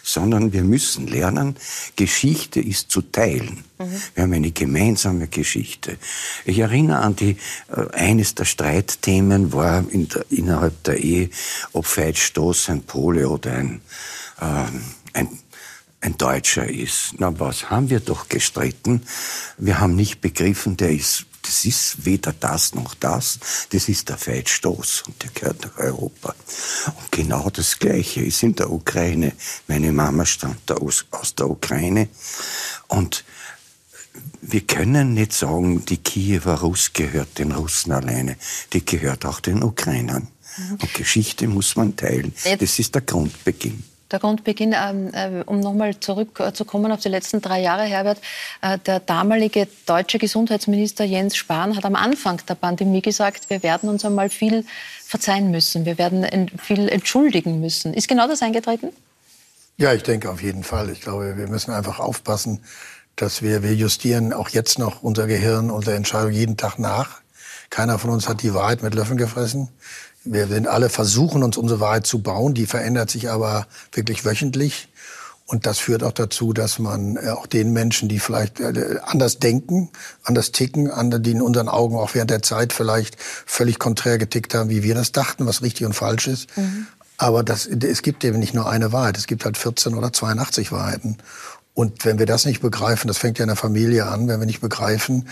sondern wir müssen lernen, Geschichte ist zu teilen. Mhm. Wir haben eine gemeinsame Geschichte. Ich erinnere an die, äh, eines der Streitthemen war in der, innerhalb der Ehe, ob Feitstoß ein Pole oder ein, äh, ein ein Deutscher ist. Na, was haben wir doch gestritten? Wir haben nicht begriffen, der ist, das ist weder das noch das. Das ist der Feldstoß und der gehört nach Europa. Und genau das Gleiche ist in der Ukraine. Meine Mama stammt aus, aus der Ukraine und wir können nicht sagen, die Kiewer Russ gehört den Russen alleine. Die gehört auch den Ukrainern. Mhm. Und Geschichte muss man teilen. Das ist der Grundbeginn. Der Grundbeginn, ähm, äh, um nochmal zurückzukommen auf die letzten drei Jahre, Herbert, äh, der damalige deutsche Gesundheitsminister Jens Spahn hat am Anfang der Pandemie gesagt, wir werden uns einmal viel verzeihen müssen, wir werden viel entschuldigen müssen. Ist genau das eingetreten? Ja, ich denke auf jeden Fall. Ich glaube, wir müssen einfach aufpassen, dass wir, wir justieren auch jetzt noch unser Gehirn, unsere Entscheidung jeden Tag nach. Keiner von uns hat die Wahrheit mit Löffeln gefressen. Wir sind alle versuchen, uns unsere Wahrheit zu bauen. Die verändert sich aber wirklich wöchentlich. Und das führt auch dazu, dass man äh, auch den Menschen, die vielleicht äh, anders denken, anders ticken, die in unseren Augen auch während der Zeit vielleicht völlig konträr getickt haben, wie wir das dachten, was richtig und falsch ist. Mhm. Aber das, es gibt eben nicht nur eine Wahrheit, es gibt halt 14 oder 82 Wahrheiten. Und wenn wir das nicht begreifen, das fängt ja in der Familie an, wenn wir nicht begreifen,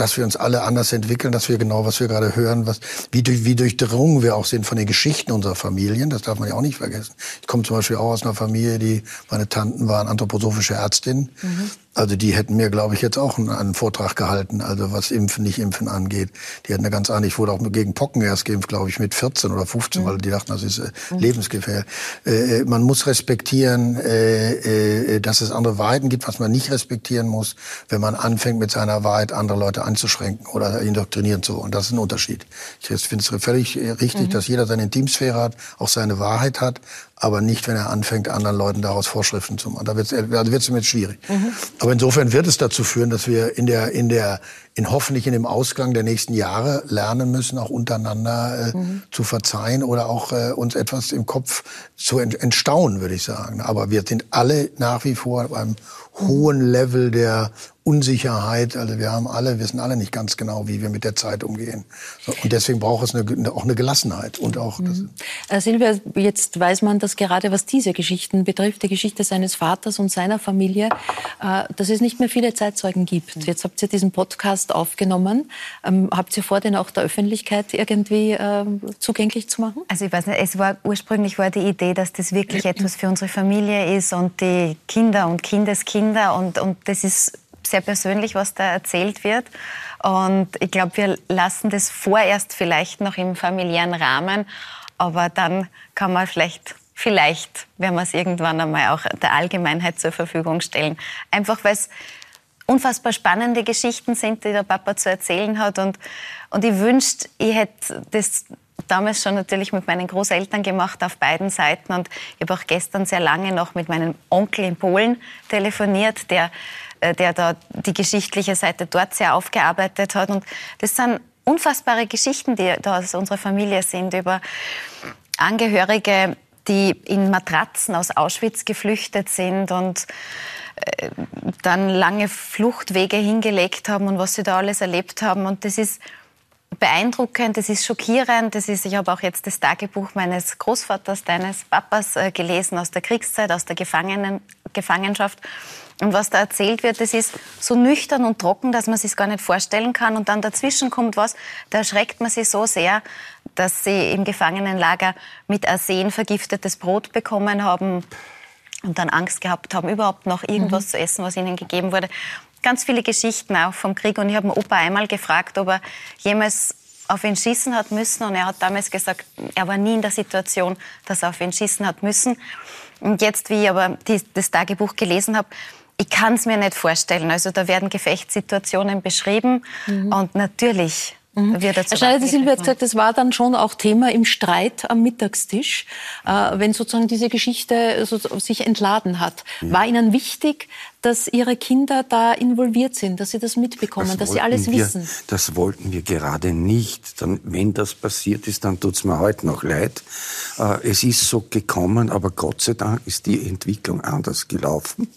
dass wir uns alle anders entwickeln, dass wir genau, was wir gerade hören, was, wie, wie durchdrungen wir auch sind von den Geschichten unserer Familien. Das darf man ja auch nicht vergessen. Ich komme zum Beispiel auch aus einer Familie, die, meine Tanten waren anthroposophische Ärztinnen. Mhm. Also die hätten mir, glaube ich, jetzt auch einen, einen, Vortrag gehalten, also was Impfen, nicht Impfen angeht. Die hätten eine ganz andere, ich wurde auch gegen Pocken erst geimpft, glaube ich, mit 14 oder 15, mhm. weil die dachten, das ist äh, mhm. lebensgefährlich. Äh, äh, man muss respektieren, äh, äh, dass es andere Wahrheiten gibt, was man nicht respektieren muss, wenn man anfängt, mit seiner Wahrheit andere Leute anzuschränken oder indoktrinieren zu wollen. Das ist ein Unterschied. Ich finde es völlig äh, richtig, mhm. dass jeder seine Intimsphäre hat, auch seine Wahrheit hat, aber nicht, wenn er anfängt, anderen Leuten daraus Vorschriften zu machen. Da wird es also wird's mit schwierig. Mhm. Aber insofern wird es dazu führen, dass wir in der, in der, in hoffentlich in dem Ausgang der nächsten Jahre lernen müssen, auch untereinander äh, mhm. zu verzeihen oder auch äh, uns etwas im Kopf zu entstaunen, würde ich sagen. Aber wir sind alle nach wie vor beim hohen Level der Unsicherheit. Also wir haben alle, wissen alle nicht ganz genau, wie wir mit der Zeit umgehen. Und deswegen braucht es eine, auch eine Gelassenheit und auch. Mhm. Äh, Silvia, jetzt weiß man, dass gerade was diese Geschichten betrifft, die Geschichte seines Vaters und seiner Familie, äh, dass es nicht mehr viele Zeitzeugen gibt. Mhm. Jetzt habt ihr diesen Podcast aufgenommen. Ähm, habt ihr vor, den auch der Öffentlichkeit irgendwie äh, zugänglich zu machen? Also ich weiß nicht, es war ursprünglich war die Idee, dass das wirklich etwas für unsere Familie ist und die Kinder und Kindeskinder und, und das ist sehr persönlich, was da erzählt wird. Und ich glaube, wir lassen das vorerst vielleicht noch im familiären Rahmen, aber dann kann man vielleicht vielleicht werden wir es irgendwann einmal auch der Allgemeinheit zur Verfügung stellen. Einfach weil es unfassbar spannende Geschichten sind, die der Papa zu erzählen hat. Und, und ich wünschte, ich hätte das damals schon natürlich mit meinen Großeltern gemacht auf beiden Seiten. Und ich habe auch gestern sehr lange noch mit meinem Onkel in Polen telefoniert, der äh, der da die geschichtliche Seite dort sehr aufgearbeitet hat. Und das sind unfassbare Geschichten, die da aus unserer Familie sind, über Angehörige, die in Matratzen aus Auschwitz geflüchtet sind und dann lange Fluchtwege hingelegt haben und was sie da alles erlebt haben. Und das ist beeindruckend, das ist schockierend. Das ist, ich habe auch jetzt das Tagebuch meines Großvaters, deines Papas äh, gelesen aus der Kriegszeit, aus der Gefangenen, Gefangenschaft. Und was da erzählt wird, das ist so nüchtern und trocken, dass man sich gar nicht vorstellen kann. Und dann dazwischen kommt was, da erschreckt man sich so sehr, dass sie im Gefangenenlager mit Arsen vergiftetes Brot bekommen haben und dann Angst gehabt haben, überhaupt noch irgendwas mhm. zu essen, was ihnen gegeben wurde. Ganz viele Geschichten auch vom Krieg. Und ich habe den Opa einmal gefragt, ob er jemals auf ihn schießen hat müssen. Und er hat damals gesagt, er war nie in der Situation, dass er auf ihn schießen hat müssen. Und jetzt, wie ich aber die, das Tagebuch gelesen habe, ich kann es mir nicht vorstellen. Also da werden Gefechtssituationen beschrieben mhm. und natürlich Mhm. Herr Schneider, Silvia hat gesagt, das war dann schon auch Thema im Streit am Mittagstisch, äh, wenn sozusagen diese Geschichte so, sich entladen hat. Ja. War Ihnen wichtig, dass Ihre Kinder da involviert sind, dass sie das mitbekommen, das dass sie alles wir, wissen? Das wollten wir gerade nicht. Dann, wenn das passiert ist, dann tut es mir heute noch leid. Äh, es ist so gekommen, aber Gott sei Dank ist die Entwicklung anders gelaufen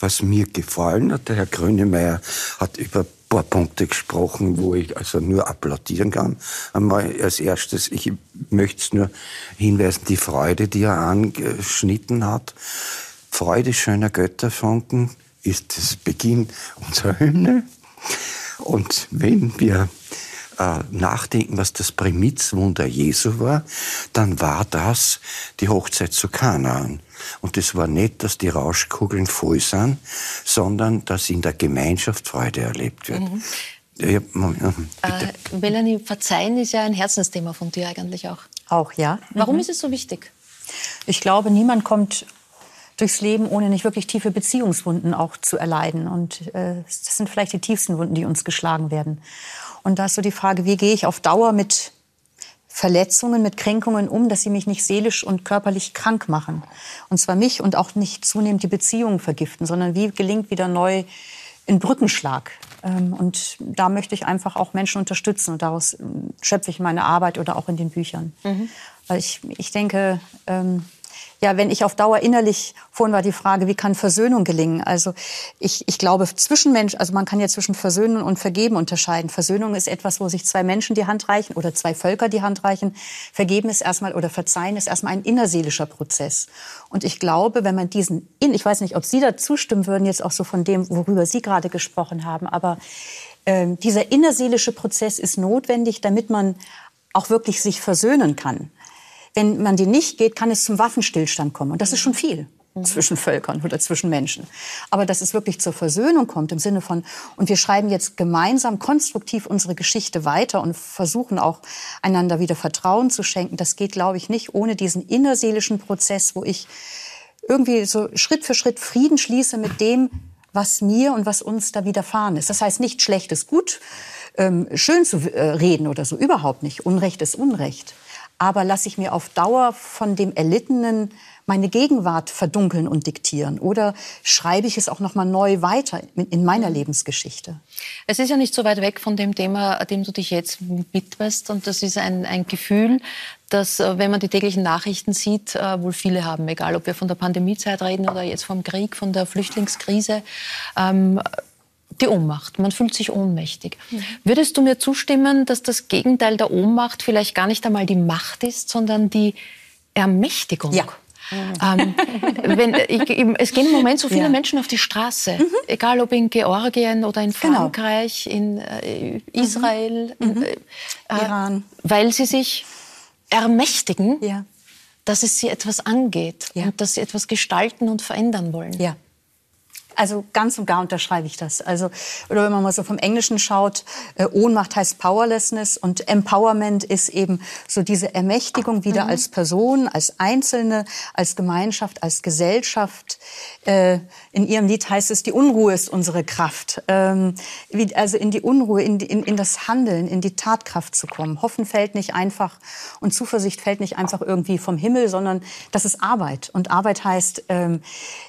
was mir gefallen hat. Der Herr Grönemeyer hat über paar Punkte gesprochen, wo ich also nur applaudieren kann. Einmal als erstes, ich möchte es nur hinweisen, die Freude, die er angeschnitten hat. Freude schöner Götterfunken ist das Beginn unserer Hymne. Und wenn wir äh, nachdenken, was das Primitzwunder Jesu war, dann war das die Hochzeit zu Kanaan. Und es war nicht, dass die Rauschkugeln voll sind, sondern dass in der Gemeinschaft Freude erlebt wird. Mhm. Ja, äh, Melanie, Verzeihen ist ja ein Herzensthema von dir eigentlich auch. Auch, ja. Warum mhm. ist es so wichtig? Ich glaube, niemand kommt durchs Leben, ohne nicht wirklich tiefe Beziehungswunden auch zu erleiden. Und äh, das sind vielleicht die tiefsten Wunden, die uns geschlagen werden. Und da ist so die Frage, wie gehe ich auf Dauer mit Verletzungen, mit Kränkungen um, dass sie mich nicht seelisch und körperlich krank machen. Und zwar mich und auch nicht zunehmend die Beziehungen vergiften, sondern wie gelingt wieder neu ein Brückenschlag. Ähm, und da möchte ich einfach auch Menschen unterstützen und daraus ähm, schöpfe ich meine Arbeit oder auch in den Büchern. Mhm. Weil ich, ich denke, ähm, ja, wenn ich auf Dauer innerlich, vorhin war die Frage, wie kann Versöhnung gelingen? Also ich, ich glaube, zwischen Menschen, also man kann ja zwischen Versöhnen und Vergeben unterscheiden. Versöhnung ist etwas, wo sich zwei Menschen die Hand reichen oder zwei Völker die Hand reichen. Vergeben ist erstmal oder Verzeihen ist erstmal ein innerseelischer Prozess. Und ich glaube, wenn man diesen, in, ich weiß nicht, ob Sie da zustimmen würden, jetzt auch so von dem, worüber Sie gerade gesprochen haben, aber ähm, dieser innerseelische Prozess ist notwendig, damit man auch wirklich sich versöhnen kann. Wenn man den nicht geht, kann es zum Waffenstillstand kommen. Und das ist schon viel zwischen Völkern oder zwischen Menschen. Aber dass es wirklich zur Versöhnung kommt im Sinne von, und wir schreiben jetzt gemeinsam konstruktiv unsere Geschichte weiter und versuchen auch einander wieder Vertrauen zu schenken, das geht, glaube ich, nicht ohne diesen innerseelischen Prozess, wo ich irgendwie so Schritt für Schritt Frieden schließe mit dem, was mir und was uns da widerfahren ist. Das heißt nicht Schlechtes gut, ähm, schön zu äh, reden oder so, überhaupt nicht. Unrecht ist Unrecht. Aber lasse ich mir auf Dauer von dem Erlittenen meine Gegenwart verdunkeln und diktieren? Oder schreibe ich es auch noch mal neu weiter in meiner Lebensgeschichte? Es ist ja nicht so weit weg von dem Thema, dem du dich jetzt widmest. Und das ist ein, ein Gefühl, dass, äh, wenn man die täglichen Nachrichten sieht, äh, wohl viele haben, egal ob wir von der Pandemiezeit reden oder jetzt vom Krieg, von der Flüchtlingskrise, ähm, die Ohnmacht. Man fühlt sich ohnmächtig. Mhm. Würdest du mir zustimmen, dass das Gegenteil der Ohnmacht vielleicht gar nicht einmal die Macht ist, sondern die Ermächtigung? Ja. Ähm, [laughs] wenn, ich, es gehen im Moment so viele ja. Menschen auf die Straße, mhm. egal ob in Georgien oder in genau. Frankreich, genau. in äh, Israel, mhm. in, äh, Iran, weil sie sich ermächtigen, ja. dass es sie etwas angeht ja. und dass sie etwas gestalten und verändern wollen. Ja. Also ganz und gar unterschreibe ich das. Also oder wenn man mal so vom Englischen schaut, äh, Ohnmacht heißt Powerlessness und Empowerment ist eben so diese Ermächtigung wieder mhm. als Person, als Einzelne, als Gemeinschaft, als Gesellschaft. Äh, in ihrem Lied heißt es, die Unruhe ist unsere Kraft. Ähm, wie, also in die Unruhe, in, die, in, in das Handeln, in die Tatkraft zu kommen. Hoffen fällt nicht einfach und Zuversicht fällt nicht einfach irgendwie vom Himmel, sondern das ist Arbeit. Und Arbeit heißt ähm,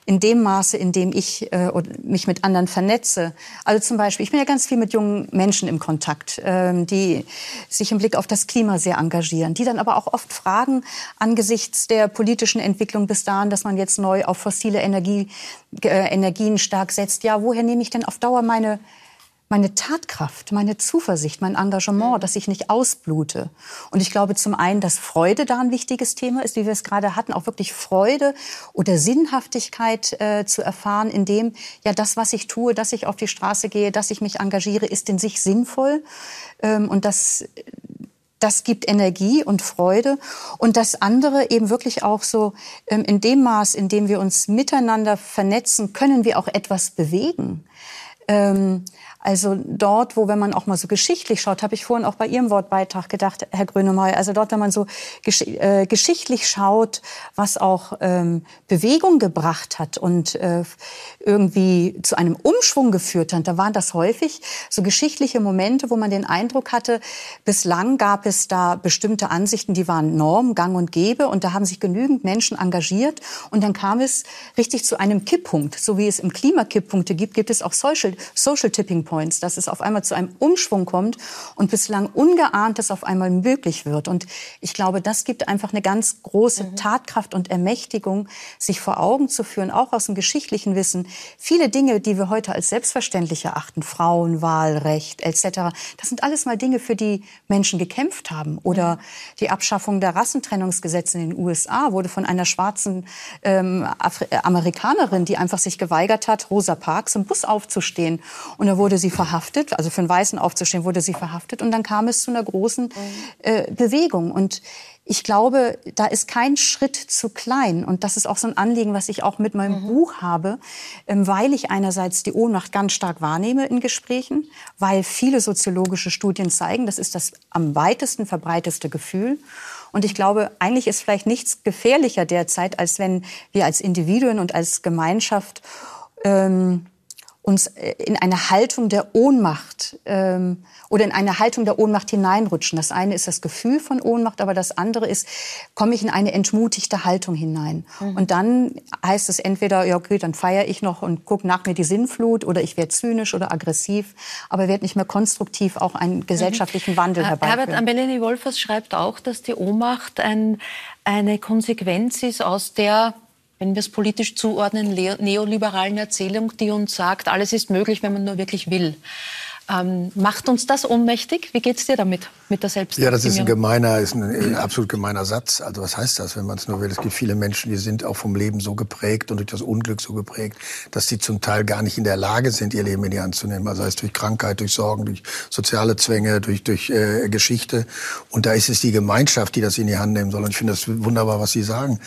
in dem Maße, in dem ich äh, mich mit anderen vernetze. Also zum Beispiel, ich bin ja ganz viel mit jungen Menschen im Kontakt, ähm, die sich im Blick auf das Klima sehr engagieren, die dann aber auch oft fragen angesichts der politischen Entwicklung bis dahin, dass man jetzt neu auf fossile Energie, äh, Energien stark setzt. Ja, woher nehme ich denn auf Dauer meine meine Tatkraft, meine Zuversicht, mein Engagement, mhm. dass ich nicht ausblute. Und ich glaube zum einen, dass Freude da ein wichtiges Thema ist, wie wir es gerade hatten, auch wirklich Freude oder Sinnhaftigkeit äh, zu erfahren, indem ja das, was ich tue, dass ich auf die Straße gehe, dass ich mich engagiere, ist in sich sinnvoll ähm, und das das gibt Energie und Freude. Und das andere eben wirklich auch so, ähm, in dem Maß, in dem wir uns miteinander vernetzen, können wir auch etwas bewegen. Also dort, wo, wenn man auch mal so geschichtlich schaut, habe ich vorhin auch bei Ihrem Wortbeitrag gedacht, Herr Grönemeyer, also dort, wenn man so gesch äh, geschichtlich schaut, was auch ähm, Bewegung gebracht hat und äh, irgendwie zu einem Umschwung geführt hat, da waren das häufig so geschichtliche Momente, wo man den Eindruck hatte, bislang gab es da bestimmte Ansichten, die waren Norm, Gang und Gäbe und da haben sich genügend Menschen engagiert und dann kam es richtig zu einem Kipppunkt. So wie es im Klimakipppunkte gibt, gibt es auch Social, Social Tipping Points, dass es auf einmal zu einem Umschwung kommt und bislang Ungeahntes auf einmal möglich wird. Und ich glaube, das gibt einfach eine ganz große mhm. Tatkraft und Ermächtigung, sich vor Augen zu führen, auch aus dem geschichtlichen Wissen. Viele Dinge, die wir heute als selbstverständlich erachten, Frauenwahlrecht etc., das sind alles mal Dinge, für die Menschen gekämpft haben. Oder mhm. die Abschaffung der Rassentrennungsgesetze in den USA wurde von einer schwarzen ähm, Amerikanerin, die einfach sich geweigert hat, Rosa Parks im Bus aufzustehen. Und da wurde sie verhaftet, also für einen Weißen aufzustehen, wurde sie verhaftet. Und dann kam es zu einer großen äh, Bewegung. Und ich glaube, da ist kein Schritt zu klein. Und das ist auch so ein Anliegen, was ich auch mit meinem mhm. Buch habe, ähm, weil ich einerseits die Ohnmacht ganz stark wahrnehme in Gesprächen, weil viele soziologische Studien zeigen, das ist das am weitesten verbreiteste Gefühl. Und ich glaube, eigentlich ist vielleicht nichts gefährlicher derzeit, als wenn wir als Individuen und als Gemeinschaft ähm, uns äh, in eine Haltung der Ohnmacht ähm, oder in eine Haltung der Ohnmacht hineinrutschen. Das eine ist das Gefühl von Ohnmacht, aber das andere ist, komme ich in eine entmutigte Haltung hinein. Mhm. Und dann heißt es entweder, ja okay, dann feiere ich noch und gucke nach mir die Sinnflut oder ich werde zynisch oder aggressiv, aber werde nicht mehr konstruktiv auch einen gesellschaftlichen Wandel mhm. herbeiführen. Herbert Ambelini Wolfers schreibt auch, dass die Ohnmacht ein, eine Konsequenz ist aus der wenn wir es politisch zuordnen, neoliberalen Erzählung, die uns sagt, alles ist möglich, wenn man nur wirklich will. Ähm, macht uns das ohnmächtig? Wie geht es dir damit? mit der Selbst. Ja, das ist ein gemeiner, ist ein absolut gemeiner Satz. Also was heißt das, wenn man es nur will? Es gibt viele Menschen, die sind auch vom Leben so geprägt und durch das Unglück so geprägt, dass sie zum Teil gar nicht in der Lage sind, ihr Leben in die Hand zu nehmen. Also es durch Krankheit, durch Sorgen, durch soziale Zwänge, durch, durch äh, Geschichte. Und da ist es die Gemeinschaft, die das in die Hand nehmen soll. Und ich finde das wunderbar, was Sie sagen.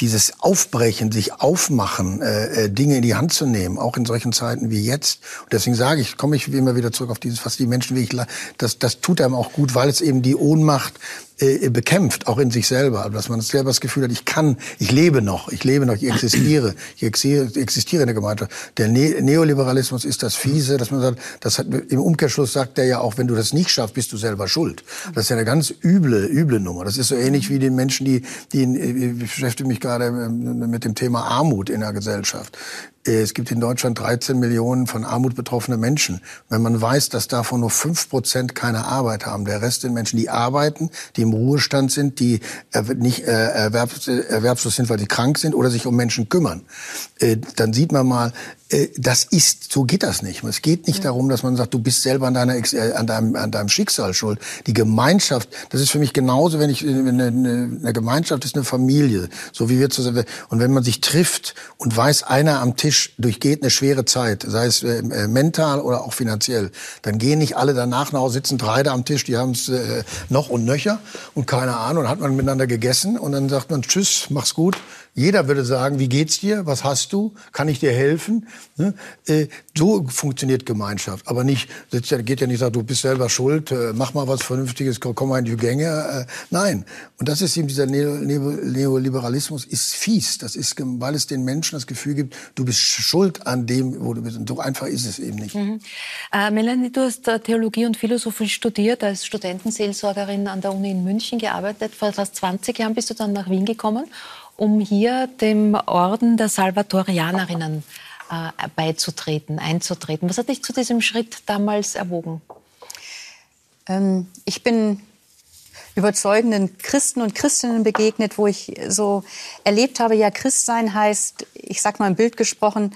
Dieses Aufbrechen, sich aufmachen, äh, äh, Dinge in die Hand zu nehmen, auch in solchen Zeiten wie jetzt. Und deswegen sage ich, komme ich immer wieder zurück auf dieses, was die Menschen wirklich, das, das tut einem auch gut, weil es eben die Ohnmacht äh, bekämpft, auch in sich selber. Dass man selber das Gefühl hat, ich kann, ich lebe noch, ich lebe noch, ich existiere, ich existiere in der Gemeinschaft. Der ne Neoliberalismus ist das Fiese, dass man sagt, das hat, im Umkehrschluss sagt der ja auch, wenn du das nicht schaffst, bist du selber schuld. Das ist ja eine ganz üble, üble Nummer. Das ist so ähnlich wie den Menschen, die, die ich beschäftige mich gerade ähm, mit dem Thema Armut in der Gesellschaft. Äh, es gibt in Deutschland 13 Millionen von Armut betroffene Menschen. Wenn man weiß, dass davon nur 5 Prozent keine Arbeit haben, der Rest sind Menschen, die arbeiten, die im Ruhestand sind, die nicht äh, erwerbslos sind, weil sie krank sind oder sich um Menschen kümmern, äh, dann sieht man mal, das ist, so geht das nicht. Es geht nicht darum, dass man sagt, du bist selber an, deiner, äh, an, deinem, an deinem Schicksal schuld. Die Gemeinschaft, das ist für mich genauso, wenn ich, eine, eine Gemeinschaft ist eine Familie, so wie wir zusammen, und wenn man sich trifft und weiß, einer am Tisch durchgeht eine schwere Zeit, sei es äh, mental oder auch finanziell, dann gehen nicht alle danach nach Hause, sitzen drei da am Tisch, die haben es äh, noch und nöcher und keine Ahnung, dann hat man miteinander gegessen und dann sagt man, tschüss, mach's gut, jeder würde sagen, wie geht's dir? Was hast du? Kann ich dir helfen? Ne? Äh, so funktioniert Gemeinschaft. Aber nicht, geht ja nicht, sagt, du bist selber schuld, äh, mach mal was Vernünftiges, komm mal in die Gänge. Äh, nein. Und das ist eben dieser Neoliberalismus ist fies. Das ist, weil es den Menschen das Gefühl gibt, du bist schuld an dem, wo du bist. Und so einfach ist es eben nicht. Mhm. Äh, Melanie, du hast Theologie und Philosophie studiert, als Studentenseelsorgerin an der Uni in München gearbeitet. Vor fast 20 Jahren bist du dann nach Wien gekommen um hier dem Orden der Salvatorianerinnen äh, beizutreten, einzutreten. Was hat dich zu diesem Schritt damals erwogen? Ähm, ich bin überzeugenden Christen und Christinnen begegnet, wo ich so erlebt habe, ja, Christsein heißt, ich sag mal im Bild gesprochen,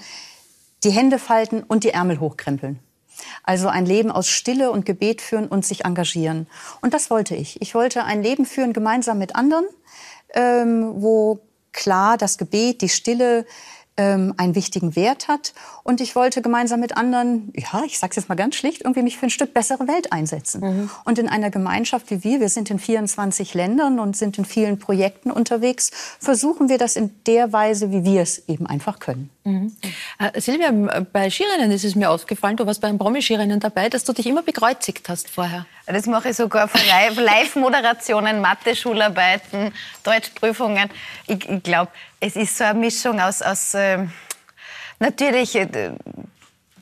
die Hände falten und die Ärmel hochkrempeln. Also ein Leben aus Stille und Gebet führen und sich engagieren. Und das wollte ich. Ich wollte ein Leben führen gemeinsam mit anderen, ähm, wo klar das Gebet, die Stille ähm, einen wichtigen Wert hat. Und ich wollte gemeinsam mit anderen, ja, ich sage es jetzt mal ganz schlicht, irgendwie mich für ein Stück bessere Welt einsetzen. Mhm. Und in einer Gemeinschaft wie wir, wir sind in 24 Ländern und sind in vielen Projekten unterwegs, versuchen wir das in der Weise, wie wir es eben einfach können. Mhm. Äh, Silvia, bei Skirennen ist es mir aufgefallen, du warst beim Promi-Skirennen dabei, dass du dich immer bekreuzigt hast vorher. Das mache ich sogar von Live-Moderationen, Mathe-Schularbeiten, Deutschprüfungen. Ich, ich glaube, es ist so eine Mischung aus, aus äh, natürlich äh,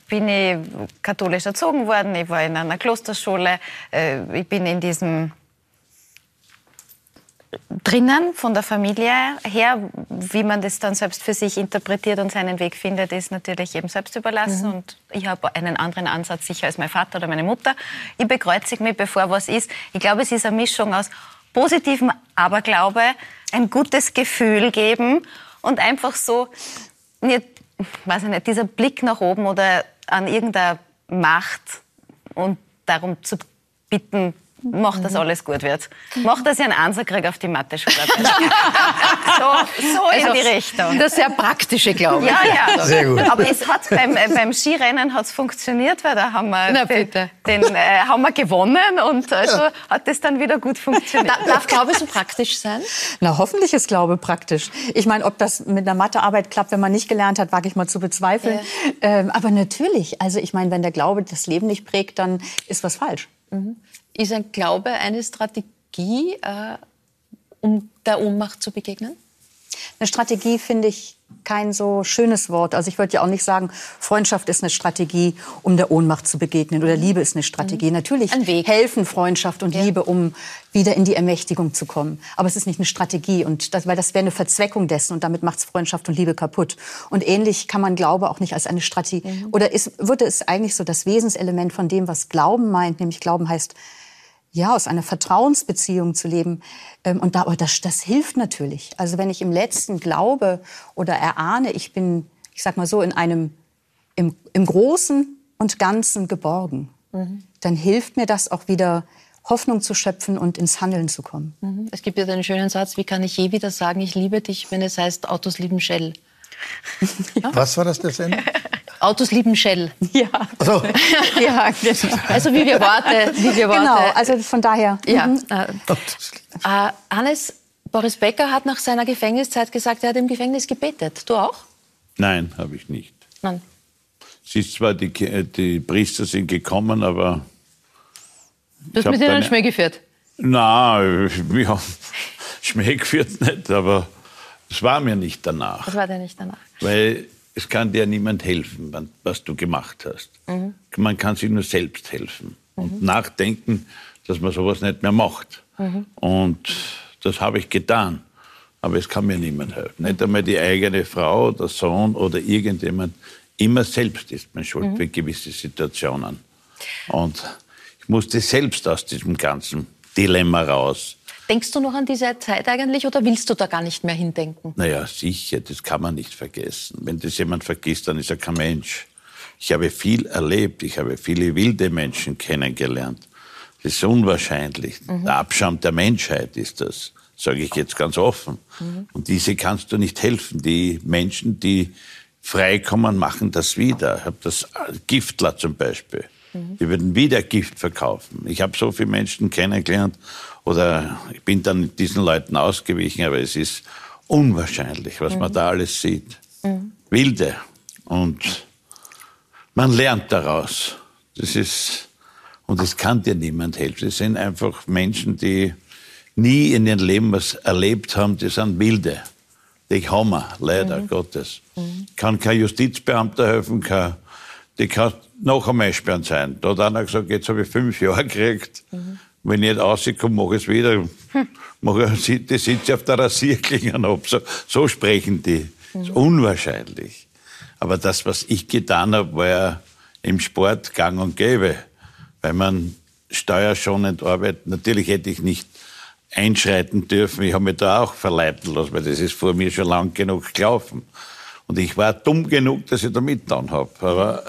bin ich katholisch erzogen worden, ich war in einer Klosterschule, äh, ich bin in diesem drinnen von der Familie her. Wie man das dann selbst für sich interpretiert und seinen Weg findet, ist natürlich eben selbst überlassen. Mhm. Und ich habe einen anderen Ansatz sicher als mein Vater oder meine Mutter. Ich bekreuzige mich, bevor was ist. Ich glaube, es ist eine Mischung aus positivem Aberglaube, ein gutes Gefühl geben und einfach so, nicht, weiß ich nicht, dieser Blick nach oben oder an irgendeine Macht und darum zu bitten, mach, dass mhm. alles gut wird. Mach, dass ich einen Ansatz kriege auf die Mathe-Schule. [laughs] so so also, in die Richtung. Das sehr praktische, glaube ich. Ja, ja. Sehr gut. Aber es hat beim, äh, beim Skirennen hat's funktioniert, weil da haben wir, Na, den, den äh, haben wir gewonnen und also ja. hat das dann wieder gut funktioniert. Darf Glaube so praktisch sein? Na, hoffentlich ist Glaube praktisch. Ich meine, ob das mit einer Mathearbeit klappt, wenn man nicht gelernt hat, wage ich mal zu bezweifeln. Ja. Ähm, aber natürlich, also ich meine, wenn der Glaube das Leben nicht prägt, dann ist was falsch. Mhm. Ist ein Glaube eine Strategie, äh, um der Ohnmacht zu begegnen? Eine Strategie finde ich kein so schönes Wort. Also ich würde ja auch nicht sagen, Freundschaft ist eine Strategie, um der Ohnmacht zu begegnen oder Liebe ist eine Strategie. Mhm. Natürlich helfen Freundschaft und ja. Liebe, um wieder in die Ermächtigung zu kommen. Aber es ist nicht eine Strategie und das, weil das wäre eine Verzweckung dessen und damit macht es Freundschaft und Liebe kaputt. Und ähnlich kann man Glaube auch nicht als eine Strategie mhm. oder ist, würde es eigentlich so das Wesenselement von dem, was Glauben meint, nämlich Glauben heißt ja, aus einer Vertrauensbeziehung zu leben. Ähm, und da, das, das hilft natürlich. Also wenn ich im Letzten glaube oder erahne, ich bin, ich sag mal so, in einem, im, im Großen und Ganzen geborgen, mhm. dann hilft mir das auch wieder Hoffnung zu schöpfen und ins Handeln zu kommen. Mhm. Es gibt ja den schönen Satz, wie kann ich je wieder sagen, ich liebe dich, wenn es heißt, Autos lieben Shell. [laughs] Was war das Ende? [laughs] Autos lieben Shell. Ja, Also, [laughs] ja genau. Also wie wir Worte, wie wir Worte. genau. Also von daher. ja. mhm. Äh, äh, Hannes, Boris Becker hat nach seiner Gefängniszeit gesagt, er hat im Gefängnis gebetet. Du auch? Nein, habe ich nicht. Nein. Es ist zwar, die, die Priester sind gekommen, aber Du hast mit ihnen Schmäh geführt. na, [laughs] wir haben Schmäh geführt nicht, aber es war mir nicht danach. Das war dir nicht danach. Weil es kann dir niemand helfen, was du gemacht hast. Man kann sich nur selbst helfen und nachdenken, dass man sowas nicht mehr macht. Und das habe ich getan. Aber es kann mir niemand helfen. Nicht einmal die eigene Frau, der Sohn oder irgendjemand. Immer selbst ist man schuld für gewisse Situationen. Und ich musste selbst aus diesem ganzen Dilemma raus. Denkst du noch an diese Zeit eigentlich oder willst du da gar nicht mehr hindenken? Naja, sicher, das kann man nicht vergessen. Wenn das jemand vergisst, dann ist er kein Mensch. Ich habe viel erlebt, ich habe viele wilde Menschen kennengelernt. Das ist unwahrscheinlich. Der Abschaum der Menschheit ist das, sage ich jetzt ganz offen. Und diese kannst du nicht helfen. Die Menschen, die freikommen, machen das wieder. Ich habe das Giftler zum Beispiel. Die würden wieder Gift verkaufen. Ich habe so viele Menschen kennengelernt oder ich bin dann diesen Leuten ausgewichen, aber es ist unwahrscheinlich, was man da alles sieht. Wilde. Und man lernt daraus. Das ist, und es kann dir niemand helfen. Es sind einfach Menschen, die nie in ihrem Leben was erlebt haben, die sind wilde. Die haben wir, leider Gottes. Kann kein Justizbeamter helfen, kein, die kann noch einmal sperren sein. Da hat einer gesagt, jetzt habe ich fünf Jahre gekriegt. Wenn ich nicht rauskomme, mache ich es wieder. Mache, die sitze auf der Rasierklinge ab. So, so sprechen die. Das ist unwahrscheinlich. Aber das, was ich getan habe, war ja im Sport gang und gäbe. Weil man steuerschonend arbeitet. Natürlich hätte ich nicht einschreiten dürfen. Ich habe mich da auch verleiten lassen, weil das ist vor mir schon lang genug gelaufen. Und ich war dumm genug, dass ich da mitgetan habe. Aber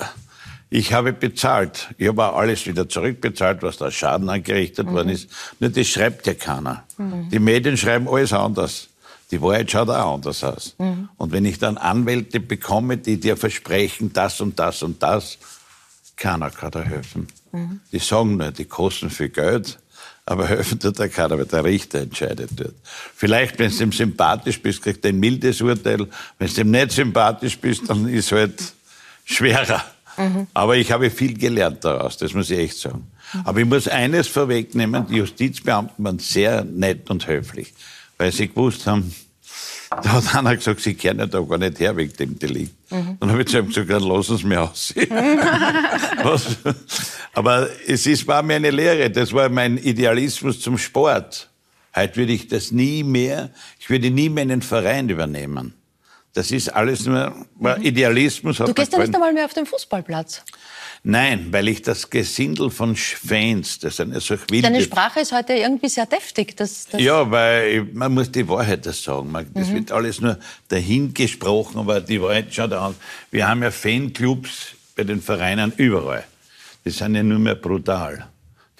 ich habe bezahlt. Ich habe auch alles wieder zurückbezahlt, was da Schaden angerichtet worden ist. Nur das schreibt ja keiner. Die Medien schreiben alles anders. Die Wahrheit schaut auch anders aus. Und wenn ich dann Anwälte bekomme, die dir versprechen, das und das und das, keiner kann da helfen. Die sagen nur, die kosten viel Geld, aber [laughs] helfen tut da keiner, weil der Richter entscheidet dort. Vielleicht, wenn du ihm sympathisch bist, kriegt er ein mildes Urteil. Wenn du ihm nicht sympathisch bist, dann ist halt schwerer. Aber ich habe viel gelernt daraus, das muss ich echt sagen. Aber ich muss eines vorwegnehmen, die Justizbeamten waren sehr nett und höflich, weil sie gewusst haben, [laughs] da hat einer gesagt, sie kehren ja da gar nicht her wegen dem Delikt. Dann habe ich zu ihm gesagt, dann lassen Sie mich aus. [laughs] Aber es ist, war mir eine Lehre, das war mein Idealismus zum Sport. Heute würde ich das nie mehr, ich würde nie mehr einen Verein übernehmen. Das ist alles nur, war Idealismus. Du gehst ja nicht einmal mehr auf den Fußballplatz. Nein, weil ich das Gesindel von Fans, das sind ja so wilde... Deine Sprache ist heute irgendwie sehr deftig. Das, das Ja, weil man muss die Wahrheit das sagen. Man, das wird alles nur dahin gesprochen, aber die Wahrheit schaut an. Wir haben ja Fanclubs bei den Vereinen überall. Die sind ja nur mehr brutal.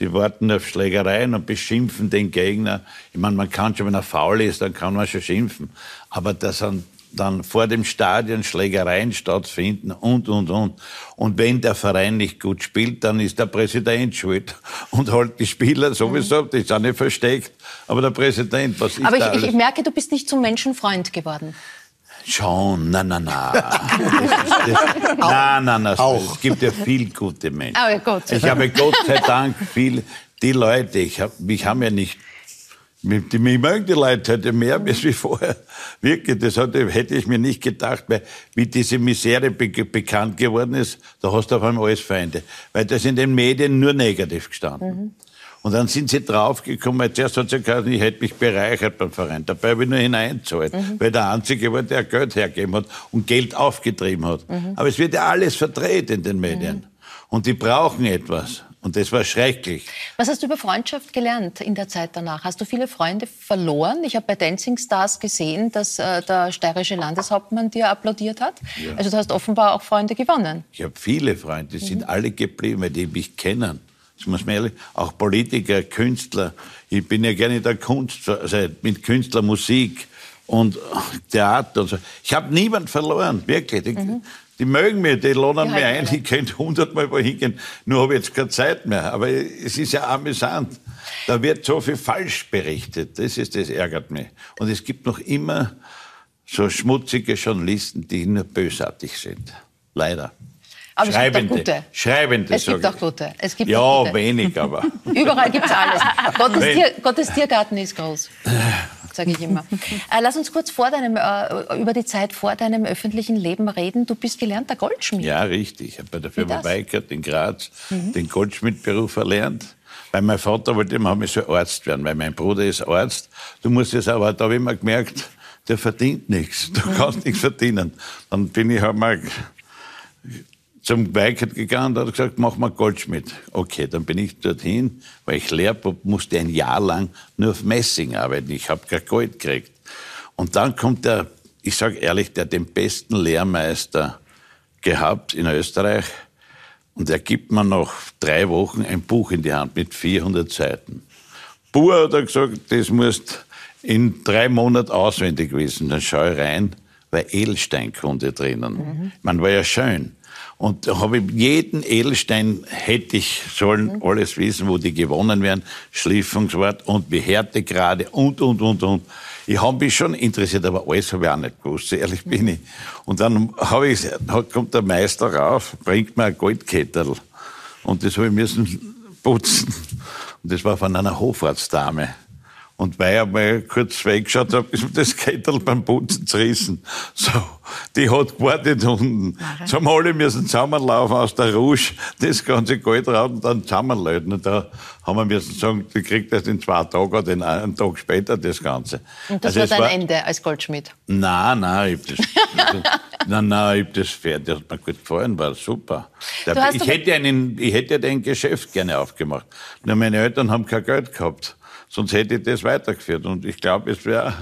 Die warten auf Schlägereien und beschimpfen den Gegner. Ich meine, man kann schon, wenn er faul ist, dann kann man schon schimpfen. Aber das sind dann vor dem Stadion Schlägereien stattfinden und, und, und. Und wenn der Verein nicht gut spielt, dann ist der Präsident schuld. [laughs] Und halt die Spieler sowieso, die sind nicht versteckt. Aber der Präsident, was ist Aber da ich, ich, alles? ich merke, du bist nicht zum Menschenfreund geworden. Schon, na, na, na. [laughs] Na, na, na. Es gibt ja viel gute Menschen. Aber Gott sei Ich habe Gott sei Dank viel, die Leute, ich hab, mich haben ja nicht, mich, die- mögen die Leute heute mehr als [laughs] wie vorher. Wirklich, das hätte ich mir nicht gedacht, weil wie diese Misere be bekannt geworden ist, da hast du auf einmal alles Feinde. Weil das in den Medien nur negativ gestanden. Und dann sind sie draufgekommen, zuerst hat sie gesagt, ich hätte mich bereichert beim Verein. Dabei habe ich nur hineinzahlt, weil der Einzige war, der Geld hergegeben hat und Geld aufgetrieben hat. Aber es wird ja alles verdreht in den Medien. Und die brauchen etwas. Und das war schrecklich. Was hast du über Freundschaft gelernt in der Zeit danach? Hast du viele Freunde verloren? Ich habe bei Dancing Stars gesehen, dass äh, der steirische Landeshauptmann dir applaudiert hat. Also du hast offenbar auch Freunde gewonnen. Ich habe viele Freunde, die sind alle geblieben, weil die mich kennen. Das muss man ehrlich, auch Politiker, Künstler. Ich bin ja gerne der Kunst, also mit Künstler, Musik und Theater und so. Ich habe niemand verloren, wirklich. Mhm. Die mögen mich, die laden mich ein, ich könnte hundertmal wohin gehen, nur habe ich jetzt keine Zeit mehr. Aber es ist ja amüsant. Da wird so viel falsch berichtet. Das ist, das ärgert mich. Und es gibt noch immer so schmutzige Journalisten, die nur bösartig sind. Leider. Aber es gibt auch Schreibende. gute. Schreibende, Es gibt auch gute. Es gibt ja, gute. wenig, aber. [laughs] Überall gibt's alles. [laughs] Gottes, Tier, Gottes Tiergarten ist groß, [sighs] sage ich immer. [laughs] Äh, lass uns kurz vor deinem, äh, über die Zeit vor deinem öffentlichen Leben reden. Du bist gelernter Goldschmied. Ja, richtig. Ich habe bei der Firma? Mhm. Weikert in Graz den Goldschmidtberuf erlernt. Weil mein Vater wollte immer, haben ich soll Arzt werden, weil mein Bruder ist Arzt. Du musst es aber, da habe ich immer gemerkt, der verdient nichts. Du Mhm. kannst nichts verdienen. Dann bin ich halt mal zum Weikert gegangen, da hat er gesagt, mach mal Goldschmied. Okay, dann bin ich dorthin, weil ich Lehrbub musste ein Jahr lang nur auf Messing arbeiten. Ich habe kein Gold gekriegt. Und dann kommt der, ich sage ehrlich, der den besten Lehrmeister gehabt in Österreich. Und er gibt mir nach drei Wochen ein Buch in die Hand mit 400 Seiten. Bur hat er gesagt, das musst in drei Monaten auswendig wissen. Dann schaue ich rein, war Edelsteinkunde drinnen. Man war ja schön. Und da habe ich jeden Edelstein hätte ich sollen alles wissen, wo die gewonnen werden, Schliffungswort und wie Härtegrade und, und, und, und. Ich habe mich schon interessiert, aber alles habe ich auch nicht gewusst, so ehrlich bin ich. Und dann habe ich, kommt der Meister rauf, bringt mir ein Goldkettel. Und das habe ich müssen putzen. Und das war von einer Hofarztdame. Und weil ich mal kurz weggeschaut habe, ist mir das Kettel beim Putzen zerrissen. So, die hat gewartet unten. Jetzt haben alle müssen zusammenlaufen aus der Rouge, das ganze Gold raus und dann zusammenlöten. Und da haben wir müssen sagen, die kriegt das in zwei Tagen oder in einen Tag später, das Ganze. Und das Also war dein Ende als Goldschmied. Nein, nein, ich hab das, [laughs] nein, nein, ich hab das fertig, das hat mir gut gefallen, war super. Du hast ich, hätte einen, ich hätte ja ein Geschäft gerne aufgemacht. Nur meine Eltern haben kein Geld gehabt. Sonst hätte ich das weitergeführt. Und ich glaube, es wäre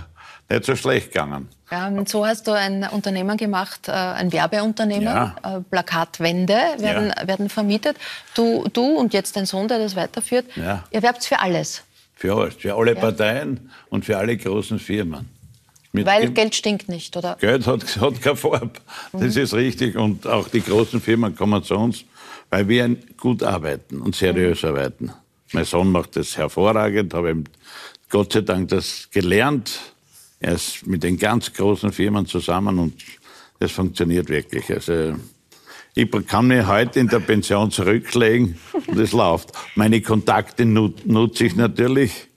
nicht so schlecht gegangen. Ja, und so hast du ein Unternehmen gemacht, äh, ein Werbeunternehmen. Ja. Äh, Plakatwände werden, Ja. werden vermietet. Du, du und jetzt dein Sohn, der das weiterführt, Ja. ihr werbt für alles. Für alles, für alle Parteien und für alle großen Firmen. Mit Weil Geld stinkt nicht, oder? Geld hat, [laughs] hat keine Farbe. Das ist richtig. Und auch die großen Firmen kommen zu uns, weil wir gut arbeiten und seriös arbeiten. Mein Sohn macht das hervorragend, habe ihm Gott sei Dank das gelernt. Er ist mit den ganz großen Firmen zusammen und das funktioniert wirklich. Also, ich kann mich heute in der Pension zurücklegen und es läuft. Meine Kontakte nut, nutze ich natürlich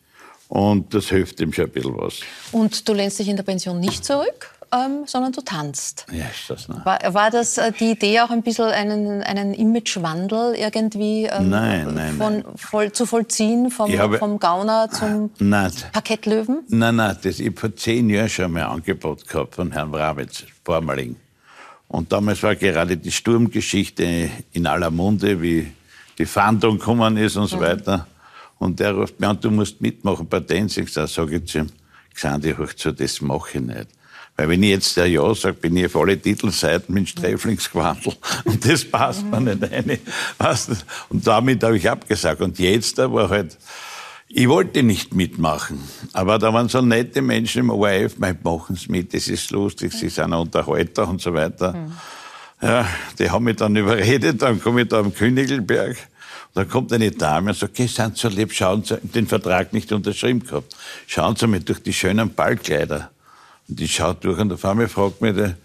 und das hilft ihm schon ein bisschen was. Und du lehnst dich in der Pension nicht zurück, ähm, sondern du tanzt. Ja, ist das ne? War, war das äh, die Idee, auch ein bisschen einen, einen Imagewandel irgendwie ähm, Nein, nein, von, Voll, zu vollziehen, vom, habe- vom Gauner zum Nein. Parkettlöwen? Nein, nein, das, ich habe vor zehn Jahren schon mal ein Angebot gehabt von Herrn Wrawitz, Vormaling. Und damals war gerade die Sturmgeschichte in aller Munde, wie die Fahndung gekommen ist und so weiter. Und der ruft mir an, du musst mitmachen bei Dancing Stars. Sag ich zu ihm, Xandi, hoch zu, das mache ich nicht. Weil wenn ich jetzt der Ja sage, bin ich auf alle Titelseiten mit Sträflingsquandel. [laughs] Und das passt mir nicht rein. Und damit habe ich abgesagt. Und jetzt da war halt, ich wollte nicht mitmachen, aber da waren so nette Menschen im ORF, mein, machen Sie mit, das ist lustig, Sie sind ein Unterhalter und so weiter. Ja, die haben mich dann [laughs] überredet, dann komme ich da am Königelberg, da kommt eine Dame und sagt, okay, sind Sie so lieb, schauen Sie, den Vertrag nicht unterschrieben gehabt, schauen Sie mir durch die schönen Ballkleider. Und die schaut durch und auf einmal fragt mich der,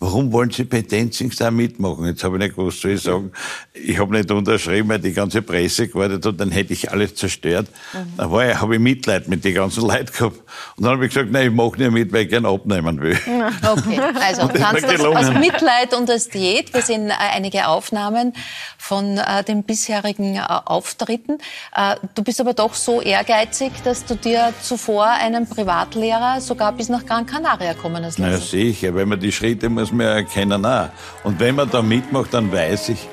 warum wollen Sie bei Dancing Star mitmachen? Jetzt habe ich nicht gewusst, soll ich sagen, ich habe nicht unterschrieben, weil die ganze Presse gewartet hat, dann hätte ich alles zerstört. Da war ich, habe ich Mitleid mit den ganzen Leuten gehabt. Und dann habe ich gesagt, nein, ich mache nicht mit, weil ich gerne abnehmen will. [laughs] Okay, also Und das tanzt war aus, Mitleid und aus Diät. Wir sehen äh, einige Aufnahmen von äh, den bisherigen äh, Auftritten. Äh, du bist aber doch so ehrgeizig, dass du dir zuvor einen Privatlehrer sogar bis nach Gran Canaria kommen hast Na ja, lassen. sicher, wenn man die Schritte muss man ja erkennen auch. Und wenn man da mitmacht, dann weiß ich,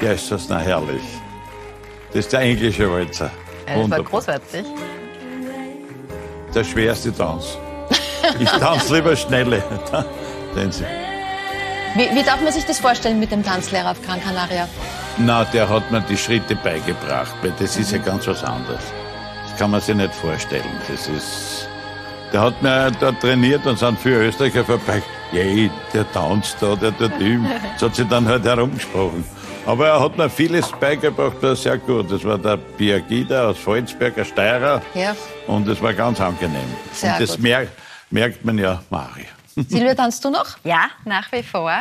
ja, ist das na herrlich. Das ist der englische Walzer. Ja, das war großartig. Der schwerste Tanz. Ich tanze lieber schnelle. [laughs] Wie, wie darf man sich das vorstellen mit dem Tanzlehrer auf Gran Canaria? Na, der hat mir die Schritte beigebracht, weil das ist ja ganz was anderes. Das kann man sich nicht vorstellen. Das ist, der hat mir da trainiert und sind viele Österreicher vorbei. Jei, der tanzt da, der tut ihm. Das hat sich dann halt herumgesprochen. Aber er hat mir vieles beigebracht, war sehr gut. Das war der Biagida aus Volzberger Steirer. Ja. Und das war ganz angenehm. Sehr und das gut. merkt, merkt man ja, Mari. Silvia, tanzt du noch? Ja, nach wie vor.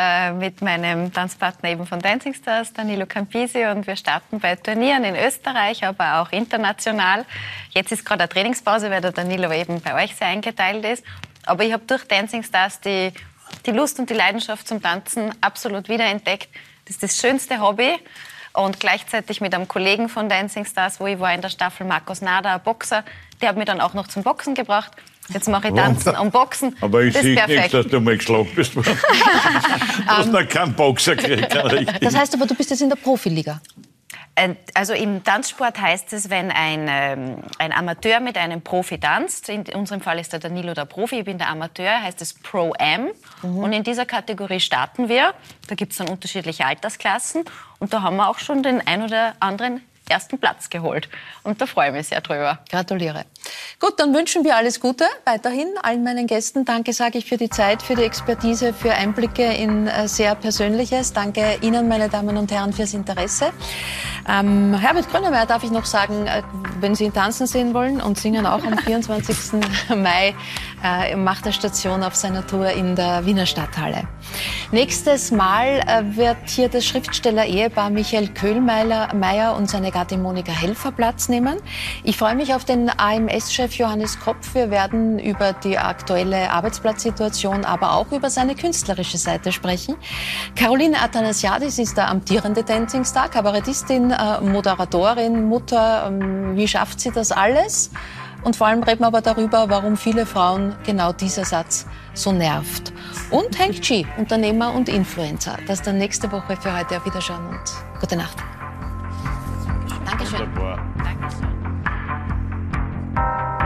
Äh, mit meinem Tanzpartner eben von Dancing Stars, Danilo Campisi. Und wir starten bei Turnieren in Österreich, aber auch international. Jetzt ist gerade eine Trainingspause, weil der Danilo eben bei euch sehr eingeteilt ist. Aber ich habe durch Dancing Stars die, die Lust und die Leidenschaft zum Tanzen absolut wiederentdeckt. Das ist das schönste Hobby. Und gleichzeitig mit einem Kollegen von Dancing Stars, wo ich war in der Staffel, Markus Nader, ein Boxer, der hat mich dann auch noch zum Boxen gebracht. Jetzt mache ich Tanzen und Boxen. Aber ich sehe perfekt. dass du mal geschlagen bist. [laughs] du hast noch keinen Boxer gekriegt. Das heißt aber, du bist jetzt in der Profiliga. Äh, Also im Tanzsport heißt es, wenn ein, ähm, ein Amateur mit einem Profi tanzt, in unserem Fall ist der Danilo der Profi, ich bin der Amateur, heißt es Pro-Am. Und in dieser Kategorie starten wir. Da gibt es dann unterschiedliche Altersklassen. Und da haben wir auch schon den ein oder anderen ersten Platz geholt. Und da freue ich mich sehr drüber. Gratuliere. Gut, dann wünschen wir alles Gute weiterhin allen meinen Gästen. Danke, sage ich, für die Zeit, für die Expertise, für Einblicke in äh, sehr Persönliches. Danke Ihnen, meine Damen und Herren, fürs Interesse. Ähm, Herbert Grönemeyer darf ich noch sagen, äh, wenn Sie ihn tanzen sehen wollen und singen auch am [laughs] 24. Mai, äh, macht er Station auf seiner Tour in der Wiener Stadthalle. Nächstes Mal äh, wird hier das Schriftsteller-Ehepaar Michael Köhlmeier Meier und seine Gattin Monika Helfer Platz nehmen. Ich freue mich auf den AMS-Chef Johannes Kopf. Wir werden über die aktuelle Arbeitsplatzsituation, aber auch über seine künstlerische Seite sprechen. Caroline Athanasiadis ist der amtierende Dancing Star, Kabarettistin, äh, Moderatorin, Mutter. Ähm, Wie schafft sie das alles? Und vor allem reden wir aber darüber, warum viele Frauen genau dieser Satz so nervt. Und Hank G, Unternehmer und Influencer. Das dann nächste Woche für heute auf Wiederschauen und gute Nacht. Dankeschön. Wunderbar. Dankeschön. you